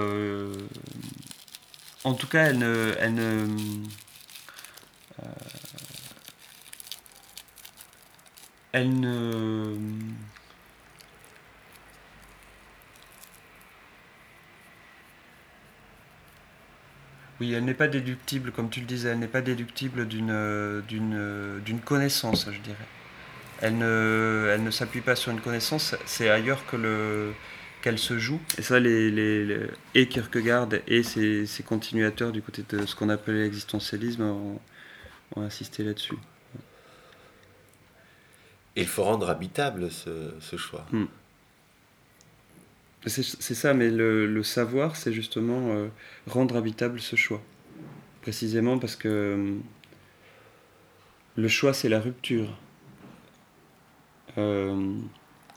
en tout cas, elle ne, elle ne elle ne... Oui, elle n'est pas déductible, comme tu le disais, elle n'est pas déductible d'une, d'une, connaissance, je dirais. Elle ne, elle ne s'appuie pas sur une connaissance, c'est ailleurs que le, qu'elle se joue. Et ça, les, les, et Kierkegaard et ses, continuateurs du côté de ce qu'on appelle l'existentialisme ont insisté là-dessus. Et il faut rendre habitable ce, choix. Hmm. C'est ça, mais le, savoir, c'est justement euh, rendre habitable ce choix. Précisément parce que euh, le choix, c'est la rupture. Euh,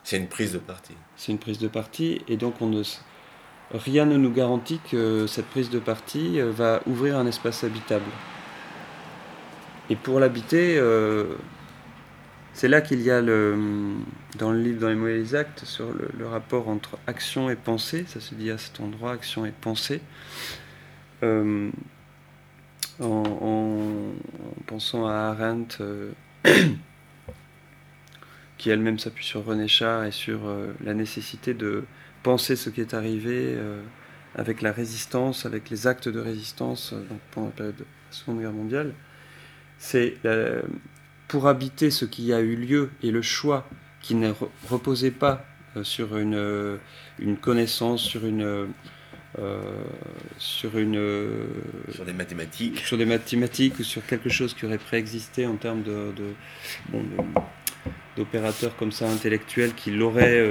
c'est une prise de parti. C'est une prise de parti, et donc on ne, rien ne nous garantit que cette prise de parti va ouvrir un espace habitable. Et pour l'habiter, c'est là qu'il y a le, dans le livre, dans les les actes, sur le, rapport entre action et pensée, ça se dit à cet endroit, action et pensée, euh, en, pensant à Arendt, euh, <coughs> qui elle-même s'appuie sur René Char et sur euh, la nécessité de penser ce qui est arrivé avec la résistance, avec les actes de résistance pendant la période de la Seconde Guerre mondiale. C'est pour habiter ce qui a eu lieu et le choix qui ne reposait pas euh, sur une, euh, une connaissance, sur une, euh, sur une sur des mathématiques, sur des mathématiques ou sur quelque chose qui aurait préexisté en termes de, d'opérateurs comme ça intellectuels qui l'aurait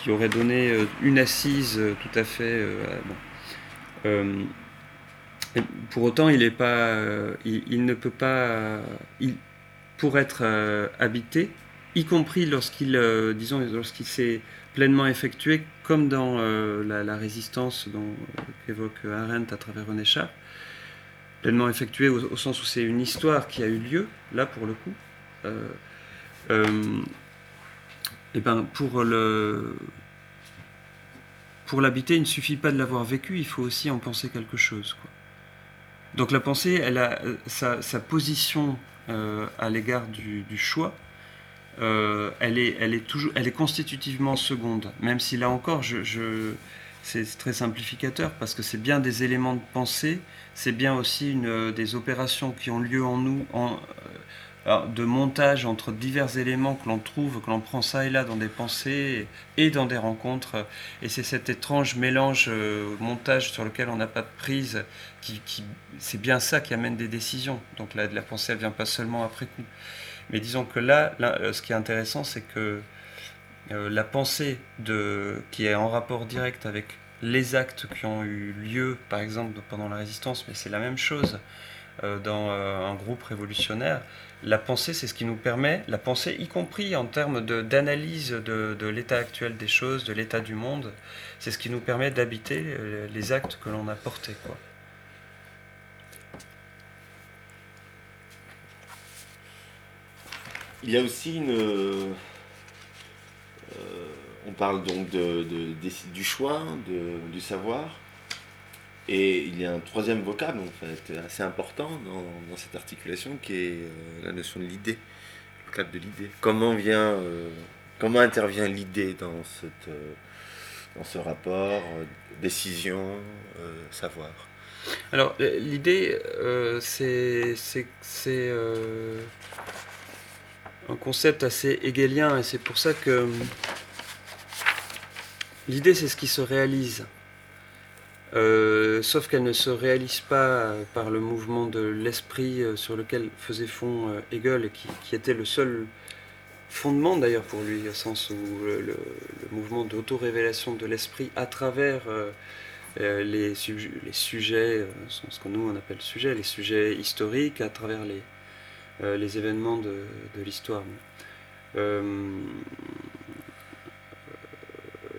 qui aurait donné une assise tout à fait pour autant il est pas il, il, ne peut pas il, pour être euh, habité, y compris lorsqu'il, euh, disons, lorsqu'il s'est pleinement effectué, comme dans euh, la, résistance dont qu'évoque Arendt à travers René Char, pleinement effectué au, sens où c'est une histoire qui a eu lieu, là pour le coup. et ben pour le pour l'habiter, il ne suffit pas de l'avoir vécu, il faut aussi en penser quelque chose. Donc la pensée, elle a sa, position à l'égard du, choix, euh, elle, est, elle, est toujours, elle est constitutivement seconde, même si là encore, je, c'est très simplificateur parce que c'est bien des éléments de pensée, c'est bien aussi une, des opérations qui ont lieu en nous, de montage entre divers éléments que l'on trouve, que l'on prend ça et là dans des pensées et dans des rencontres. Et c'est cet étrange mélange, euh, montage sur lequel on n'a pas de prise, qui, c'est bien ça qui amène des décisions. Donc là, la pensée, elle vient pas seulement après coup. Mais disons que là, euh, ce qui est intéressant, c'est que euh, la pensée de, qui est en rapport direct avec les actes qui ont eu lieu, par exemple, pendant la résistance, mais c'est la même chose dans un groupe révolutionnaire, la pensée, c'est ce qui nous permet, la pensée y compris en termes d'analyse de, l'état actuel des choses, de l'état du monde, c'est ce qui nous permet d'habiter euh, les actes que l'on a portés. Il y a aussi une... Euh, on parle donc de, du choix, du savoir. Et il y a un troisième vocable, en fait, assez important dans, cette articulation, qui est euh, la notion de l'idée, le vocable de l'idée. Comment vient, euh, comment intervient l'idée dans, cette, euh, dans ce rapport, décision, savoir? Alors, l'idée, c'est un concept assez hegelien, et c'est pour ça que l'idée, c'est ce qui se réalise. Euh, sauf qu'elle ne se réalise pas par le mouvement de l'esprit euh, sur lequel faisait fond euh, Hegel et qui, était le seul fondement d'ailleurs pour lui, au sens où le, mouvement d'auto-révélation de l'esprit à travers les, les, sujets, ce que nous on appelle sujets, les sujets historiques, à travers les, les événements de, de l'histoire.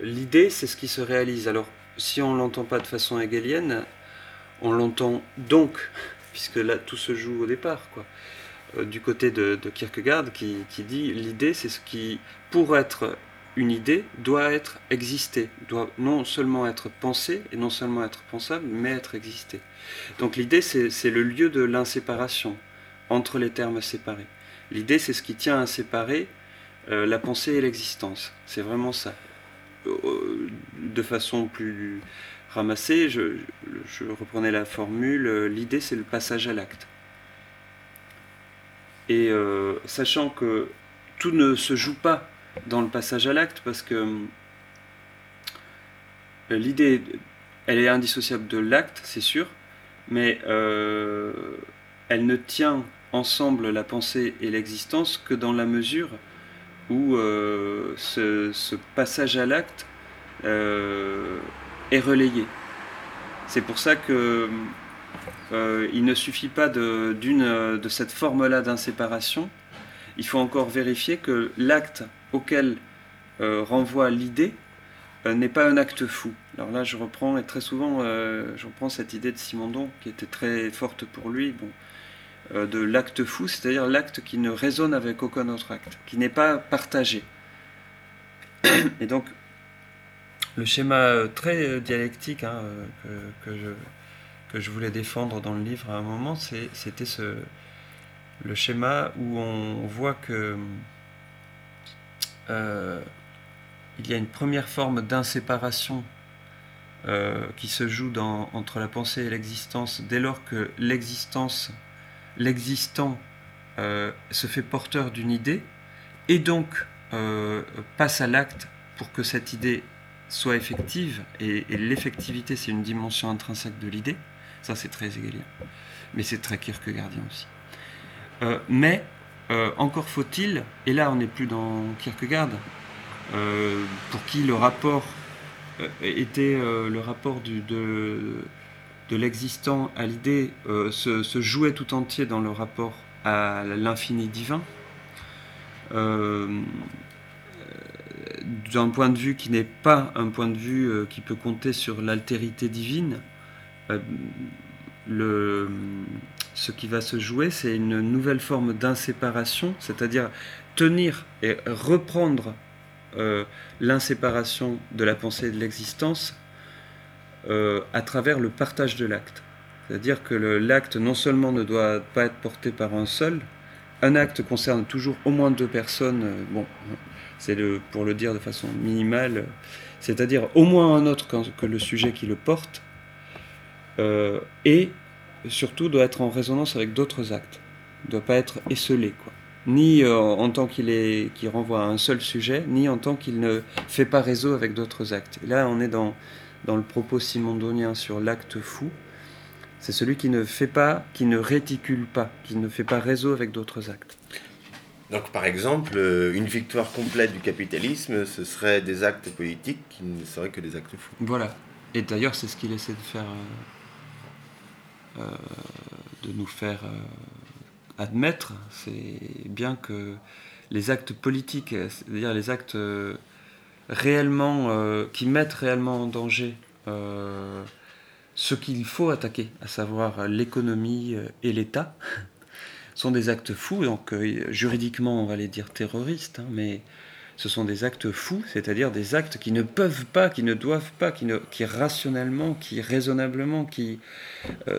l'idée, c'est ce qui se réalise. Alors, si on ne l'entend pas de façon hegelienne, on l'entend donc, puisque là, tout se joue au départ, quoi. Euh, du côté de, Kierkegaard, qui, dit l'idée, c'est ce qui, pour être une idée, doit être existé, doit non seulement être pensé, et non seulement être pensable, mais être existé. Donc l'idée, c'est le lieu de l'inséparation entre les termes séparés. L'idée, c'est ce qui tient à séparer euh, la pensée et l'existence. C'est vraiment ça. Euh, de façon plus ramassée, je, reprenais la formule, euh, l'idée c'est le passage à l'acte. Et euh, sachant que tout ne se joue pas dans le passage à l'acte, parce que l'idée, elle est indissociable de l'acte, c'est sûr, mais elle ne tient ensemble la pensée et l'existence que dans la mesure où euh, ce, passage à l'acte euh, est relayé. C'est pour ça que euh, il ne suffit pas de, de cette forme-là d'inséparation. Il faut encore vérifier que l'acte auquel renvoie l'idée n'est pas un acte fou. Alors là, je reprends, et très souvent, je reprends cette idée de Simondon, qui était très forte pour lui. Bon, de l'acte fou, c'est-à-dire l'acte qui ne résonne avec aucun autre acte, qui n'est pas partagé. Et donc, le schéma euh, très euh, dialectique hein, que, je, voulais défendre dans le livre à un moment, c'était le schéma où on voit que il y a une première forme d'inséparation qui se joue entre la pensée et l'existence dès lors que l'existence l'existant euh, se fait porteur d'une idée et donc euh, passe à l'acte pour que cette idée soit effective, et, l'effectivité c'est une dimension intrinsèque de l'idée, ça c'est très égalien, mais c'est très Kierkegaardien aussi. Euh, mais encore faut-il, et là on n'est plus dans Kierkegaard, pour qui le rapport était le rapport du, de, de l'existant à l'idée euh, se, jouait tout entier dans le rapport à l'infini divin, euh, d'un point de vue qui n'est pas un point de vue euh, qui peut compter sur l'altérité divine. Ce qui va se jouer, c'est une nouvelle forme d'inséparation, c'est-à-dire tenir et reprendre l'inséparation de la pensée et de l'existence euh, à travers le partage de l'acte. C'est-à-dire que l'acte non seulement ne doit pas être porté par un seul, un acte concerne toujours au moins deux personnes, euh, bon, c'est pour le dire de façon minimale, c'est-à-dire au moins un autre que le sujet qui le porte, euh, et surtout doit être en résonance avec d'autres actes, ne doit pas être esselé, quoi. ni en tant qu'il renvoie à un seul sujet, ni en tant qu'il ne fait pas réseau avec d'autres actes. là, on est dans dans le propos simondonien sur l'acte fou, c'est celui qui ne fait pas, qui ne réticule pas, qui ne fait pas réseau avec d'autres actes. Donc par exemple, euh, une victoire complète du capitalisme, ce serait des actes politiques qui ne seraient que des actes fous. Voilà. Et d'ailleurs, c'est ce qu'il essaie de faire, euh, euh, de nous faire admettre. C'est bien que les actes politiques, c'est-à-dire les actes réellement, euh, qui mettent réellement en danger euh, ce qu'il faut attaquer, à savoir l'économie euh, et l'État, sont des actes fous. Donc juridiquement, on va les dire terroristes, hein, mais ce sont des actes fous, c'est-à-dire des actes qui ne peuvent pas, qui ne doivent pas, qui, ne, qui rationnellement, qui raisonnablement, qui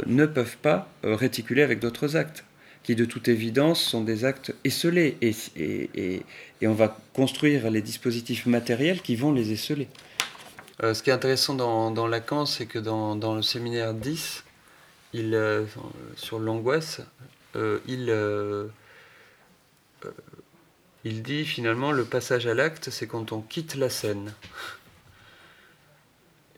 ne peuvent pas réticuler avec d'autres actes qui de toute évidence sont des actes esselés. Et, on va construire les dispositifs matériels qui vont les esseler. Euh, ce qui est intéressant dans, Lacan, c'est que dans, le séminaire 10, il, euh, sur l'angoisse, euh, il, il dit finalement le passage à l'acte, c'est quand on quitte la scène.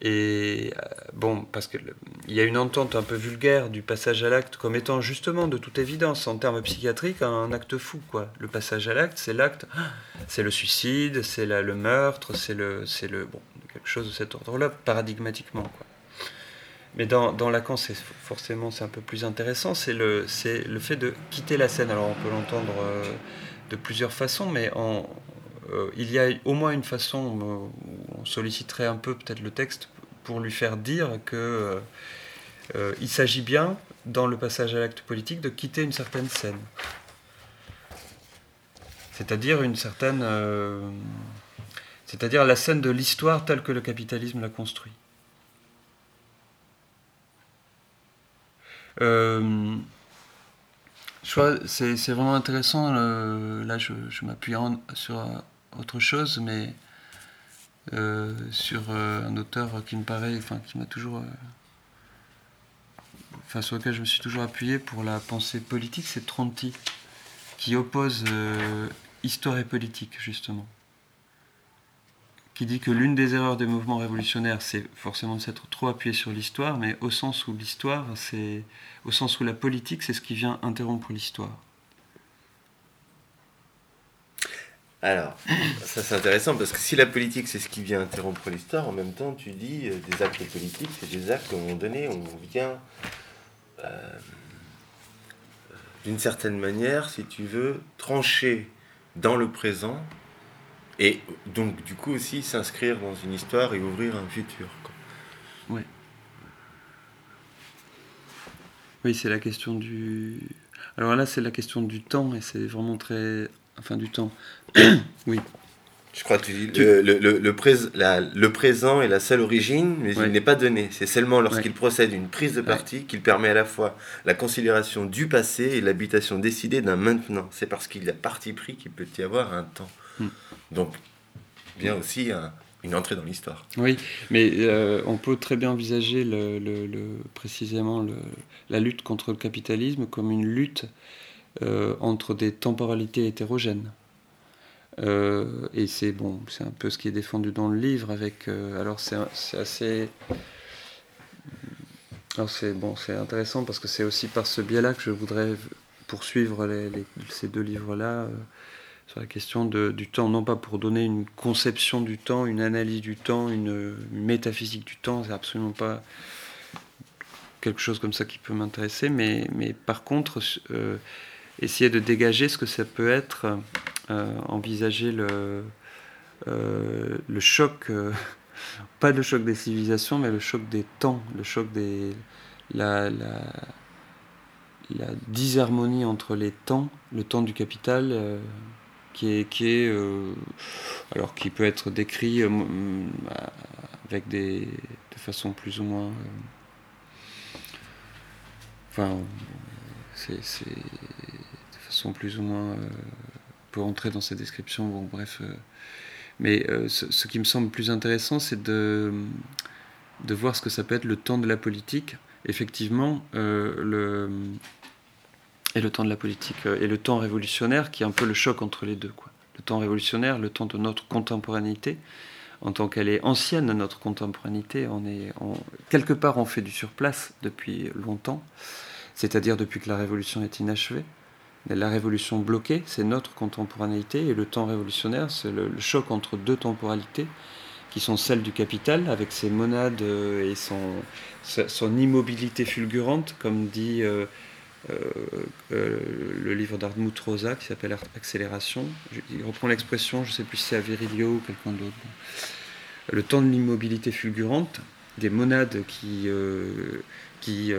Et euh, bon, parce qu'il y a une entente un peu vulgaire du passage à l'acte comme étant justement de toute évidence en termes psychiatriques un acte fou. Quoi. Le passage à l'acte, c'est l'acte, <gasps> c'est le suicide, c'est le meurtre, c'est le, c'est le, bon, quelque chose de cet ordre-là, paradigmatiquement. Quoi. Mais dans, Lacan, c'est forcément c'est un peu plus intéressant, c'est le, c'est le fait de quitter la scène. Alors on peut l'entendre euh, de plusieurs façons, mais en, il y a au moins une façon on solliciterait un peu peut-être le texte pour lui faire dire que il s'agit bien, dans le passage à l'acte politique, de quitter une certaine scène. C'est-à-dire une certaine c'est-à-dire la scène de l'histoire telle que le capitalisme l'a construit. Euh, c'est vraiment intéressant, là je, m'appuie sur autre chose, mais euh, sur euh, un auteur qui me paraît, enfin qui m'a toujours... enfin sur lequel je me suis toujours appuyé pour la pensée politique, c'est Tronti, qui oppose histoire et politique, justement qui dit que l'une des erreurs des mouvements révolutionnaires, c'est forcément de s'être trop appuyé sur l'histoire, mais au sens où l'histoire, c'est au sens où la politique, c'est ce qui vient interrompre l'histoire. Alors, ça c'est intéressant parce que si la politique c'est ce qui vient interrompre l'histoire, en même temps tu dis euh, des actes politiques, c'est des actes à un moment donné, on vient euh, d'une certaine manière, si tu veux, trancher dans le présent et donc, du coup, aussi s'inscrire dans une histoire et ouvrir un futur. Oui. Oui, c'est la question du. Alors là, c'est la question du temps, et c'est vraiment très. Enfin, du temps. <coughs> oui. Je crois que tu dis Le, le, le, le, présent est la seule origine, mais il n'est pas donné. C'est seulement lorsqu'il procède une prise de parti qu'il permet à la fois la considération du passé et l'habitation décidée d'un maintenant. C'est parce qu'il y a parti pris qu'il peut y avoir un temps. Hmm. Donc, bien aussi une entrée dans l'histoire. Oui, mais euh, on peut très bien envisager le, précisément la lutte contre le capitalisme comme une lutte euh, entre des temporalités hétérogènes. Euh, et c'est bon, c'est un peu ce qui est défendu dans le livre. Avec, alors c'est assez, alors c'est bon, c'est intéressant parce que c'est aussi par ce biais-là que je voudrais poursuivre ces deux livres-là sur la question du temps, non pas pour donner une conception du temps, une analyse du temps, une, métaphysique du temps, c'est absolument pas quelque chose comme ça qui peut m'intéresser, mais, mais par contre, euh, essayer de dégager ce que ça peut être, euh, envisager le, euh, choc, <laughs> pas le choc des civilisations, mais le choc des temps, le choc des. La, la, disharmonie entre les temps, le temps du capital, qui est, qui euh, alors qui peut être décrit euh, avec des de façon plus ou moins euh, enfin c'est de façon plus ou moins peut entrer dans ces descriptions bon bref mais ce, ce, qui me semble plus intéressant c'est de de voir ce que ça peut être le temps de la politique effectivement le et le temps de la politique euh, et le temps révolutionnaire qui est un peu le choc entre les deux. Quoi. Le temps révolutionnaire, le temps de notre contemporanéité, en tant qu'elle est ancienne notre contemporanéité, on est quelque part on fait du surplace depuis longtemps, c'est-à-dire depuis que la révolution est inachevée. La révolution bloquée, c'est notre contemporanéité, et le temps révolutionnaire, c'est le, choc entre deux temporalités, qui sont celles du capital, avec ses monades euh, et son, immobilité fulgurante, comme dit euh, euh, le livre d'Artmut Rosa qui s'appelle Accélération. Il reprend l'expression, je ne sais plus si c'est Avirilio ou quelqu'un d'autre. Le temps de l'immobilité fulgurante, des monades qui, euh, qui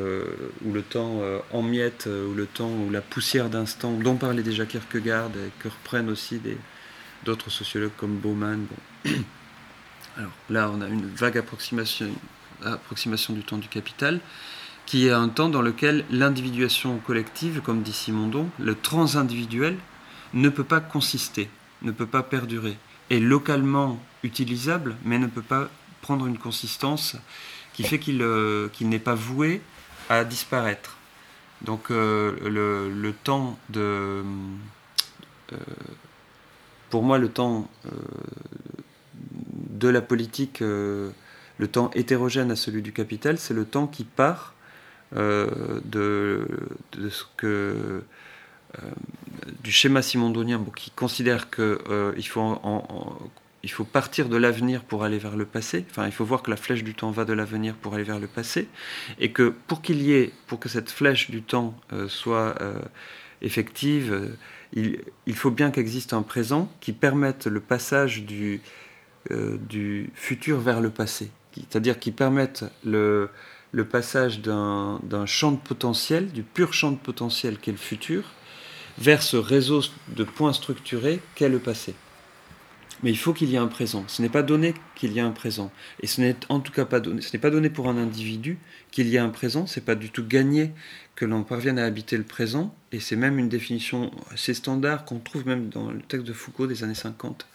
où le temps en miettes, ou le temps, ou la poussière d'instant, dont parlait déjà Kierkegaard, et que reprennent aussi d'autres sociologues comme Bauman. <clears throat> Alors là, on a une vague approximation, approximation du temps du capital qui est un temps dans lequel l'individuation collective, comme dit Simondon, le transindividuel, ne peut pas consister, ne peut pas perdurer, est localement utilisable, mais ne peut pas prendre une consistance qui fait qu'il euh, n'est pas voué à disparaître. Donc euh, le, temps de... Euh, pour moi, le temps de la politique, le temps hétérogène à celui du capital, c'est le temps qui part de, ce que du schéma simondonien qui considère qu'il euh, faut, il faut partir de l'avenir pour aller vers le passé. Enfin, il faut voir que la flèche du temps va de l'avenir pour aller vers le passé, et que pour qu'il y ait, pour que cette flèche du temps soit effective. Il, faut bien qu'existe un présent qui permette le passage du, du futur vers le passé, c'est-à-dire qui permette le, le passage d'un champ de potentiel, du pur champ de potentiel qu'est le futur, vers ce réseau de points structurés qu'est le passé. Mais il faut qu'il y ait un présent. Ce n'est pas donné qu'il y ait un présent. Et ce n'est en tout cas pas donné. Ce n'est pas donné pour un individu qu'il y ait un présent. C'est pas du tout gagné que l'on parvienne à habiter le présent. Et c'est même une définition assez standard qu'on trouve même dans le texte de Foucault des années 50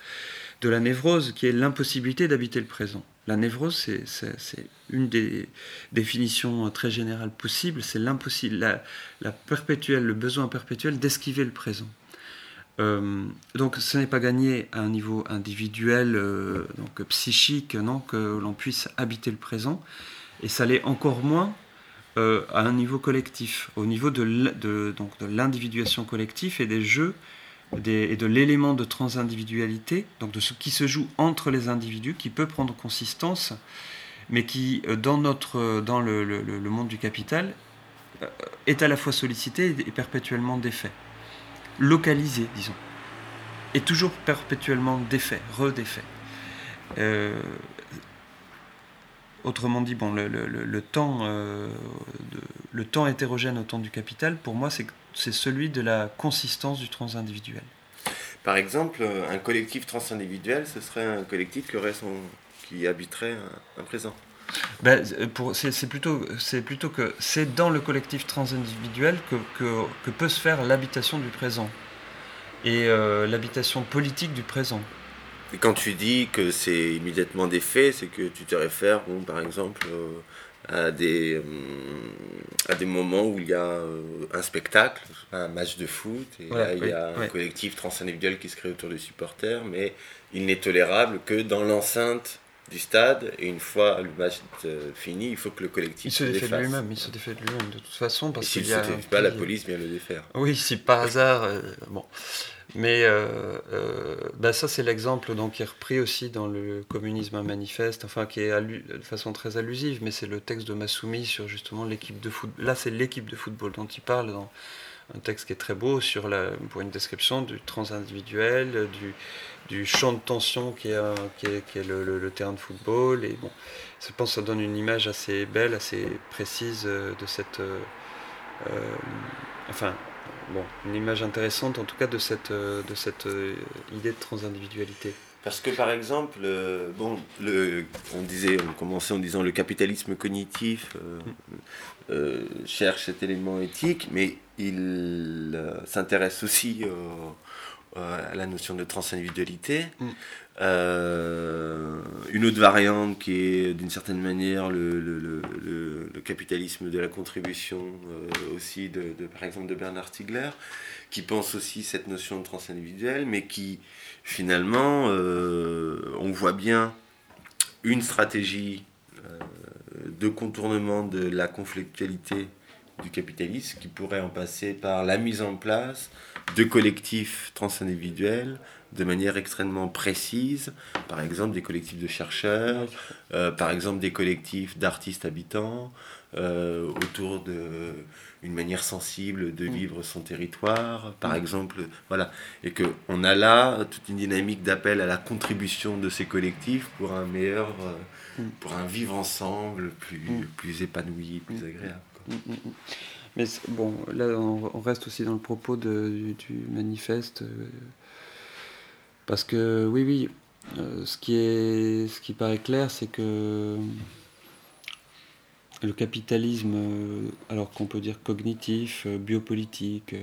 de la névrose, qui est l'impossibilité d'habiter le présent. La névrose, c'est une des définitions très générales possibles, c'est l'impossible, la, perpétuelle, le besoin perpétuel d'esquiver le présent. Euh, donc ce n'est pas gagné à un niveau individuel, euh, donc psychique, non, que l'on puisse habiter le présent, et ça l'est encore moins euh, à un niveau collectif, au niveau de l'individuation collective et des jeux et de l'élément de transindividualité, donc de ce qui se joue entre les individus, qui peut prendre consistance, mais qui, dans, notre, dans le, monde du capital, est à la fois sollicité et perpétuellement défait. Localisé, disons. Et toujours perpétuellement défait, redéfait. autrement dit, bon, le, temps, le temps hétérogène au temps du capital, pour moi, c'est c'est celui de la consistance du transindividuel. Par exemple, un collectif transindividuel, ce serait un collectif qui, aurait son, qui habiterait un, présent. Ben, c'est plutôt, plutôt que c'est dans le collectif transindividuel que, que, que peut se faire l'habitation du présent et euh, l'habitation politique du présent. Et quand tu dis que c'est immédiatement des faits, c'est que tu te réfères, bon, par exemple, euh, à des, euh, à des moments où il y a un spectacle, un match de foot, et là il y a un collectif transindividuel qui se crée autour des supporters, mais il n'est tolérable que dans l'enceinte du stade, et une fois le match euh, fini, il faut que le collectif il se, défait de lui-même, il se défait de lui-même de toute façon. Parce et s'il ne se défait pas, la police vient le défaire. Oui, si par hasard, bon. Mais euh, euh, bah ça, c'est l'exemple donc, qui est repris aussi dans le communisme manifeste, enfin qui est de façon très allusive, mais c'est le texte de Massoumi sur justement l'équipe de football. Là, c'est l'équipe de football dont il parle dans un texte qui est très beau sur la, pour une description du transindividuel, du, du champ de tension qui est, qui est, qui est le, terrain de football. Et bon, je pense que ça donne une image assez belle, assez précise euh, de cette. Euh, enfin, bon, une image intéressante en tout cas de cette, euh, de cette euh, idée de transindividualité. Parce que par exemple, euh, bon, le, on disait, on commençait en disant le capitalisme cognitif cherche cet élément éthique, mais il s'intéresse aussi à la notion de transindividualité. Mm. Euh, une autre variante qui est d'une certaine manière le, le, le, le, capitalisme de la contribution euh, aussi de, de, par exemple de Bernard Stiegler qui pense aussi cette notion de transindividuel mais qui finalement euh, on voit bien une stratégie de contournement de la conflictualité du capitalisme qui pourrait en passer par la mise en place de collectifs transindividuels de manière extrêmement précise, par exemple des collectifs de chercheurs, euh, par exemple des collectifs d'artistes habitants, euh, autour d'une manière sensible de mm. vivre son territoire, par mm. exemple, voilà, et que on a là toute une dynamique d'appel à la contribution de ces collectifs pour un meilleur, euh, mm. pour un vivre ensemble plus, plus épanoui, plus agréable. Mais bon, là, on, reste aussi dans le propos de, du, manifeste. Parce que oui, oui, euh, ce, qui est, ce qui paraît clair, c'est que le capitalisme, euh, alors qu'on peut dire cognitif, euh, biopolitique,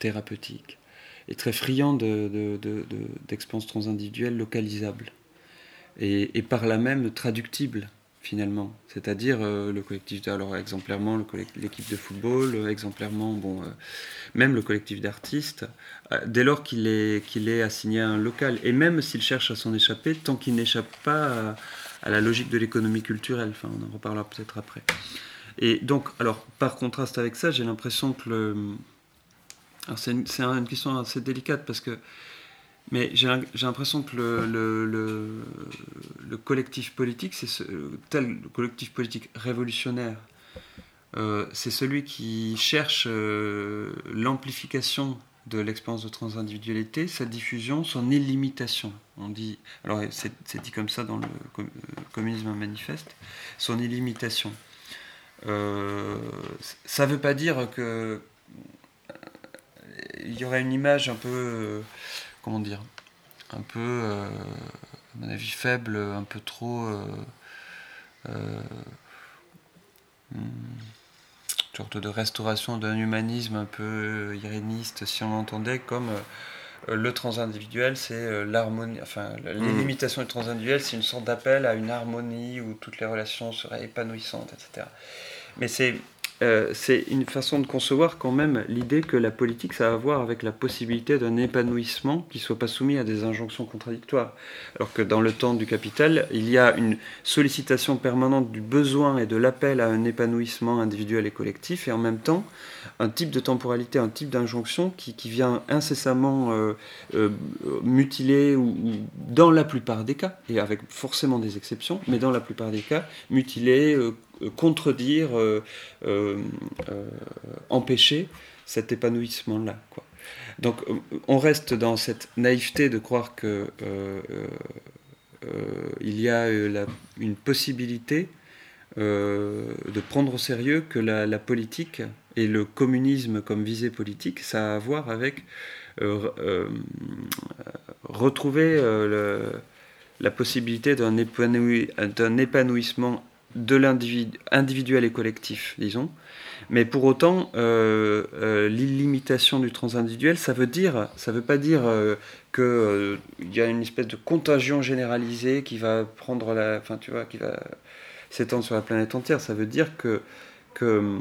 thérapeutique, est très friand d'expériences de, transindividuelles localisables et, et, par là même traductibles finalement. C'est-à-dire euh, le collectif, alors exemplairement l'équipe de football, euh, exemplairement, bon, euh, même le collectif d'artistes, dès lors qu'il est, qu'il est assigné à un local, et même s'il cherche à s'en échapper, tant qu'il n'échappe pas à, la logique de l'économie culturelle, enfin on en reparlera peut-être après. Et donc, alors par contraste avec ça, j'ai l'impression que c'est une question assez délicate parce que mais j'ai l'impression que le, le, le, collectif politique, c'est ce, tel collectif politique révolutionnaire c'est celui qui cherche l'amplification de l'expérience de transindividualité, sa diffusion, son illimitation. On dit, alors c'est dit comme ça dans le communisme manifeste, son illimitation. ça ne veut pas dire que il y aurait une image un peu, comment dire, un peu, à mon avis, faible, un peu trop. Euh, hmm, sorte de restauration d'un humanisme un peu iréniste, si on l'entendait comme euh, le transindividuel, c'est euh, l'harmonie, enfin, les hmm. limitations du transindividuel, c'est une sorte d'appel à une harmonie où toutes les relations seraient épanouissantes, etc. Mais c'est euh, c'est une façon de concevoir quand même l'idée que la politique, ça a à voir avec la possibilité d'un épanouissement qui ne soit pas soumis à des injonctions contradictoires. Alors que dans le temps du capital, il y a une sollicitation permanente du besoin et de l'appel à un épanouissement individuel et collectif, et en même temps, un type de temporalité, un type d'injonction qui, vient incessamment euh, euh, mutiler, ou, dans la plupart des cas, et avec forcément des exceptions, mais dans la plupart des cas, mutiler, contredire, empêcher cet épanouissement-là. Donc on reste dans cette naïveté de croire que il y a une possibilité de prendre au sérieux que la politique et le communisme comme visée politique, ça a à voir avec euh, euh, retrouver euh, la possibilité d'un épanouissement de l'individu individuel et collectif, disons. Mais pour autant, l'illimitation du transindividuel, ça veut dire, ça veut pas dire qu'il y a une espèce de contagion généralisée qui va prendre la, enfin tu vois, qui va s'étendre sur la planète entière. Ça veut dire que que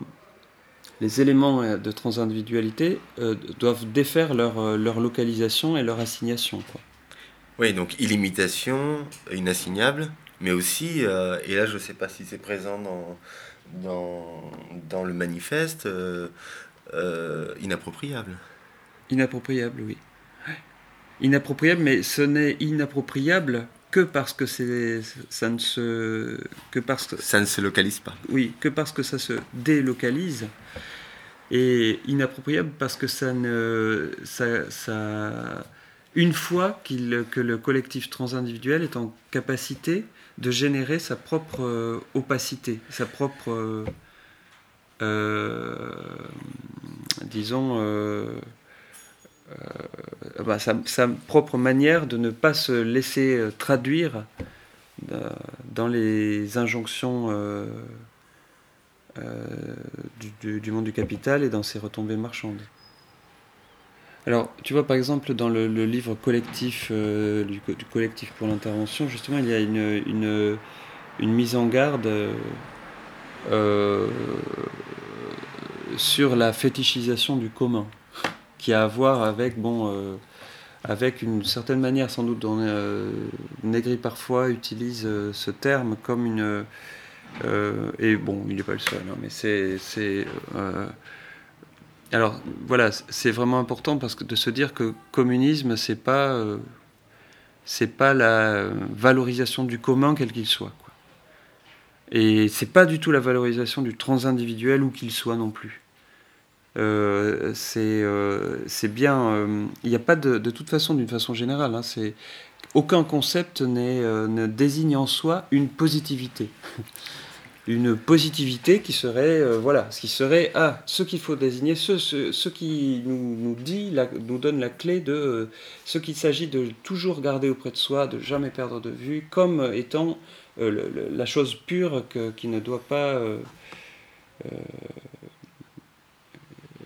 les éléments euh, de transindividualité euh, doivent défaire leur, euh, leur, localisation et leur assignation. Quoi. Oui, donc illimitation, inassignable, mais aussi, et là je ne sais pas si c'est présent dans, dans, dans, le manifeste, inappropriable. Inappropriable, oui. Inappropriable, mais ce n'est inappropriable que parce que c'est ça ne se que parce que ça ne se localise pas. Oui, que parce que ça se délocalise et inappropriable parce que ça ne ça, ça une fois qu'il que le collectif transindividuel est en capacité de générer sa propre euh, opacité, sa propre euh, euh, disons bah, sa, propre manière de ne pas se laisser traduire dans les injonctions du, monde du capital et dans ses retombées marchandes. Alors, tu vois, par exemple, dans le, livre collectif du, collectif pour l'intervention, justement, il y a une, mise en garde sur la fétichisation du commun qui a à voir avec, bon, euh, avec une certaine manière sans doute dont euh, Negri parfois utilise euh, ce terme comme une... et bon, il n'est pas le seul, hein, mais c'est... alors voilà, c'est vraiment important parce que de se dire que communisme, c'est pas, c'est pas la valorisation du commun quel qu'il soit. Quoi. Et c'est pas du tout la valorisation du transindividuel où qu'il soit non plus. Euh, euh, c'est bien. Euh, il n'y a pas de, de toute façon, d'une façon générale, hein, aucun concept ne désigne en soi une positivité. Une positivité qui serait, voilà, ce qui serait, ah, ce qu'il faut désigner, ce, qui nous, dit, nous donne la clé de ce qu'il s'agit de toujours garder auprès de soi, de jamais perdre de vue, comme étant la chose pure qui ne doit pas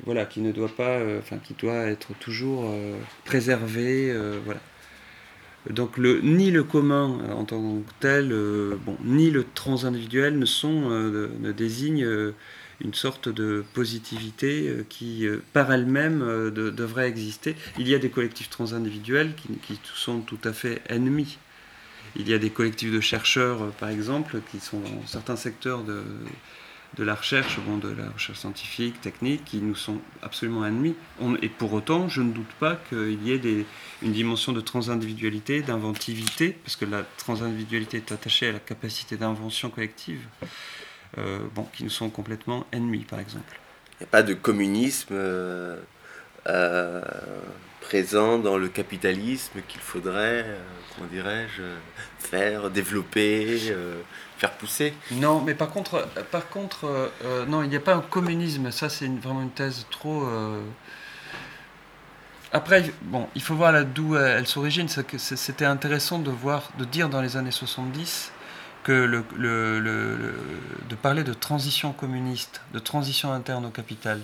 voilà, qui ne doit pas, euh, enfin, qui doit être toujours euh, préservé, euh, voilà. Donc le, ni le commun en tant que tel, bon, ni le transindividuel ne sont, ne désignent une sorte de positivité qui, par elle-même, devrait exister. Il y a des collectifs transindividuels qui, qui sont tout à fait ennemis. Il y a des collectifs de chercheurs, par exemple, qui sont dans certains secteurs de, de la recherche, bon, de la recherche scientifique, technique, qui nous sont absolument ennemis. et pour autant, je ne doute pas qu'il y ait des, une dimension de transindividualité, d'inventivité, parce que la transindividualité est attachée à la capacité d'invention collective. bon, qui nous sont complètement ennemis, par exemple. Il n'y a pas de communisme présent dans le capitalisme qu'il faudrait, comment dirais-je, faire, développer, faire pousser. Non, mais par contre, par contre non, il n'y a pas un communisme. Ça, c'est vraiment une thèse trop après, bon, il faut voir d'où elle s'origine. C'était intéressant de voir, de dire dans les années 70 que le, de parler de transition communiste, de transition interne au capital,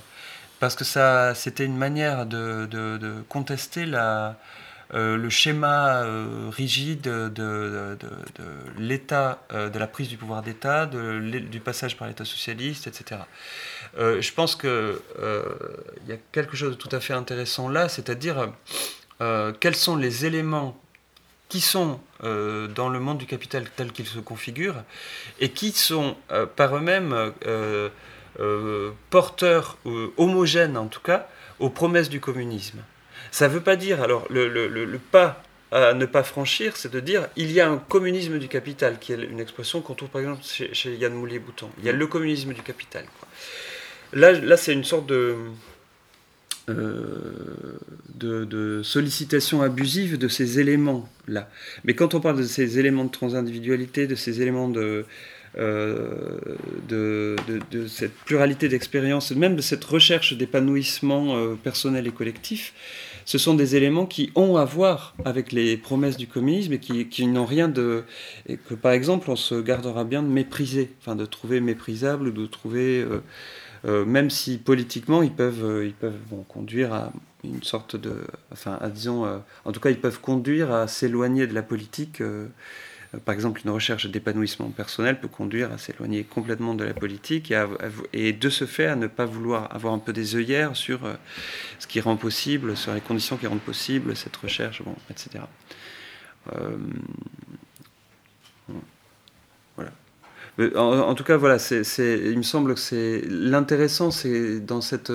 parce que ça, c'était une manière de, contester la, euh, le schéma euh, rigide de, l'État, euh, de la prise du pouvoir d'État, du passage par l'État socialiste, etc. je pense qu'il y a quelque chose de tout à fait intéressant là, c'est-à-dire quels sont les éléments qui sont dans le monde du capital tel qu'il se configure et qui sont par eux-mêmes porteurs, homogènes en tout cas, aux promesses du communisme? Ça ne veut pas dire, alors, le, pas à ne pas franchir, c'est de dire il y a un communisme du capital, qui est une expression qu'on trouve par exemple chez, Yann Moulier-Bouton. Il y a le communisme du capital. Là, là c'est une sorte de, euh, de, de, sollicitation abusive de ces éléments-là. Mais quand on parle de ces éléments de transindividualité, de ces éléments de, euh, de, de, cette pluralité d'expériences, même de cette recherche d'épanouissement euh, personnel et collectif, ce sont des éléments qui ont à voir avec les promesses du communisme et qui, n'ont rien de... Et que par exemple on se gardera bien de mépriser, enfin de trouver méprisable ou de trouver... Euh, euh, même si politiquement ils peuvent, euh, ils peuvent conduire à une sorte de... Enfin, disons... en tout cas ils peuvent conduire à s'éloigner de la politique par exemple, une recherche d'épanouissement personnel peut conduire à s'éloigner complètement de la politique et, de ce fait à ne pas vouloir avoir un peu des œillères sur euh, ce qui rend possible, sur les conditions qui rendent possible cette recherche, etc. Euh, voilà. En, tout cas, voilà, il me semble que c'est l'intéressant, c'est dans cette,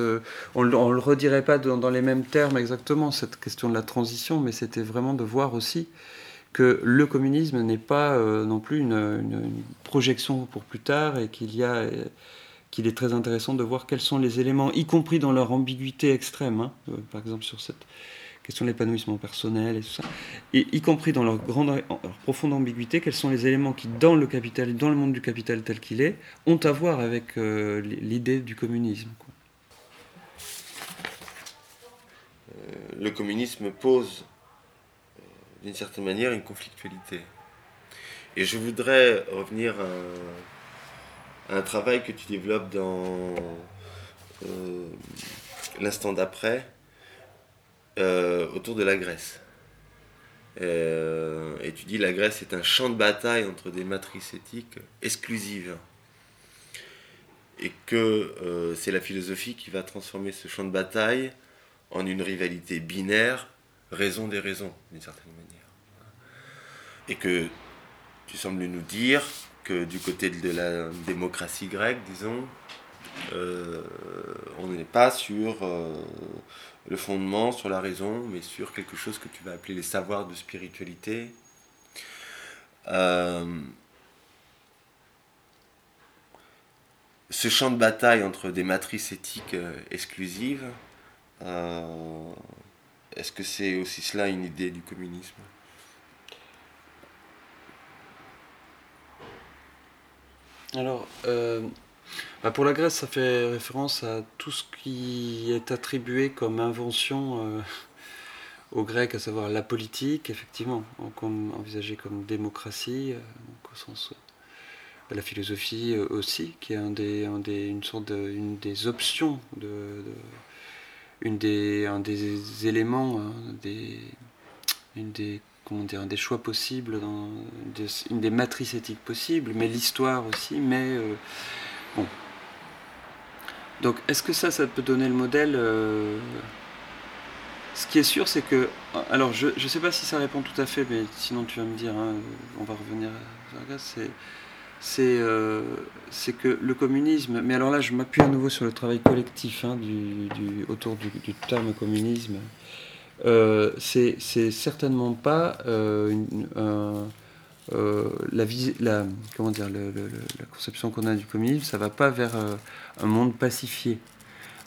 on, ne le redirait pas dans, les mêmes termes exactement cette question de la transition, mais c'était vraiment de voir aussi que le communisme n'est pas euh, non plus une, projection pour plus tard et qu'il y a euh, qu'il est très intéressant de voir quels sont les éléments, y compris dans leur ambiguïté extrême, hein, euh, par exemple sur cette question de l'épanouissement personnel et tout ça, et y compris dans leur, grande, leur profonde ambiguïté, quels sont les éléments qui, dans le capital, dans le monde du capital tel qu'il est, ont à voir avec l'idée du communisme. le communisme pose d'une certaine manière une conflictualité. Et je voudrais revenir à, un travail que tu développes dans euh, l'instant d'après, euh, autour de la Grèce. Euh, et tu dis la Grèce est un champ de bataille entre des matrices éthiques exclusives. Et que c'est la philosophie qui va transformer ce champ de bataille en une rivalité binaire, raison des raisons, d'une certaine manière et que tu sembles nous dire que du côté de la démocratie grecque, disons, euh, on n'est pas sur euh, le fondement, sur la raison, mais sur quelque chose que tu vas appeler les savoirs de spiritualité. Euh, ce champ de bataille entre des matrices éthiques exclusives, est-ce que c'est aussi cela une idée du communisme? Alors, euh, bah, pour la Grèce, ça fait référence à tout ce qui est attribué comme invention euh, aux Grecs, à savoir la politique, effectivement, comme, envisagée comme démocratie, euh, au sens la philosophie aussi, qui est une sorte de, une des options, de, une des, un des éléments, hein, des, une des comment dire, des choix possibles, dans une des matrices éthiques possibles, mais l'histoire aussi, mais euh, bon. Donc est-ce que ça, ça peut donner le modèle euh, Ce qui est sûr, c'est que, alors je ne sais pas si ça répond tout à fait, mais sinon tu vas me dire, hein, on va revenir à ça, c'est euh, c'est que le communisme, mais alors là je m'appuie à nouveau sur le travail collectif hein, autour du, terme communisme, euh, c'est certainement pas euh, la, la, comment dire, la conception qu'on a du communisme, ça va pas vers un monde pacifié.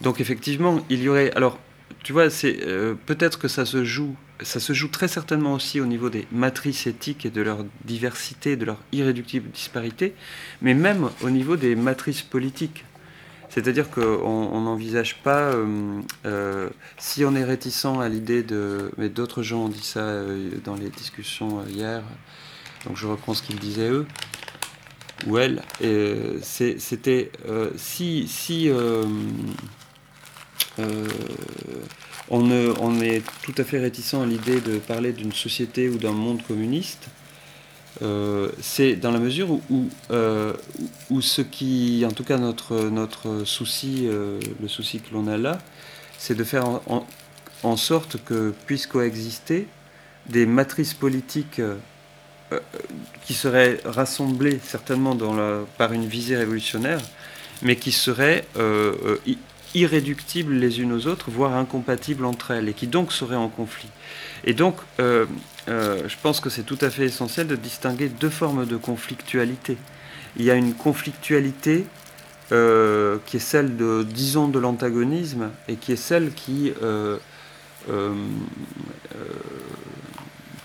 Donc effectivement, il y aurait. Alors, tu vois, c'est peut-être que ça se joue ça se joue très certainement aussi au niveau des matrices éthiques et de leur diversité, de leur irréductible disparité, mais même au niveau des matrices politiques. C'est-à-dire qu'on n'envisage pas, euh, euh, si on est réticent à l'idée de... Mais d'autres gens ont dit ça euh, dans les discussions hier, donc je reprends ce qu'ils disaient eux, ou elles, c'était si... si on, est tout à fait réticent à l'idée de parler d'une société ou d'un monde communiste. Euh, c'est dans la mesure où, euh, où, ce qui, en tout cas notre, souci, euh, le souci que l'on a là, c'est de faire en, sorte que puissent coexister des matrices politiques qui seraient rassemblées certainement par une visée révolutionnaire, mais qui seraient irréductibles les unes aux autres, voire incompatibles entre elles, et qui donc seraient en conflit. Et donc, euh, euh, je pense que c'est tout à fait essentiel de distinguer deux formes de conflictualité. Il y a une conflictualité euh, qui est celle de, disons, de l'antagonisme, et qui est celle qui,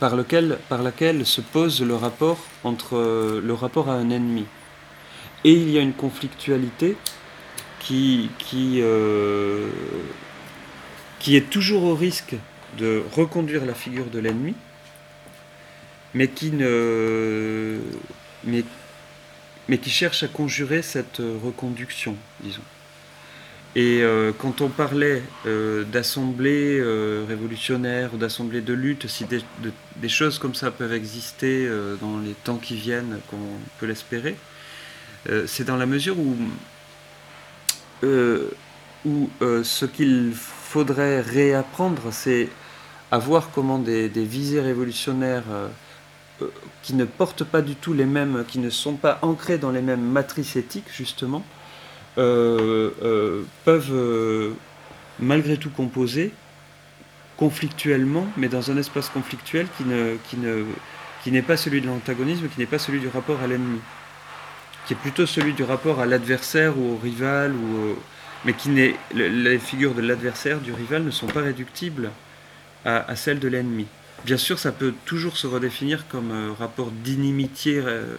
par, lequel, laquelle se pose le rapport entre le rapport à un ennemi. Et il y a une conflictualité qui, qui, euh, qui est toujours au risque de reconduire la figure de l'ennemi, mais qui ne. Mais, mais qui cherche à conjurer cette reconduction, disons. Et euh, quand on parlait euh, d'assemblée révolutionnaire ou d'assemblée de lutte, si des, choses comme ça peuvent exister dans les temps qui viennent, comme on peut l'espérer, c'est dans la mesure où euh, où euh, ce qu'il faudrait réapprendre, c'est à voir comment des, visées révolutionnaires euh, qui ne portent pas du tout les mêmes, qui ne sont pas ancrées dans les mêmes matrices éthiques, justement, peuvent malgré tout composer conflictuellement, mais dans un espace conflictuel qui ne, qui ne, qui n'est pas celui de l'antagonisme, qui n'est pas celui du rapport à l'ennemi qui est plutôt celui du rapport à l'adversaire ou au rival, ou mais qui n'est les figures de l'adversaire, du rival, ne sont pas réductibles à, celles de l'ennemi. Bien sûr, ça peut toujours se redéfinir comme un rapport d'inimitié. Euh,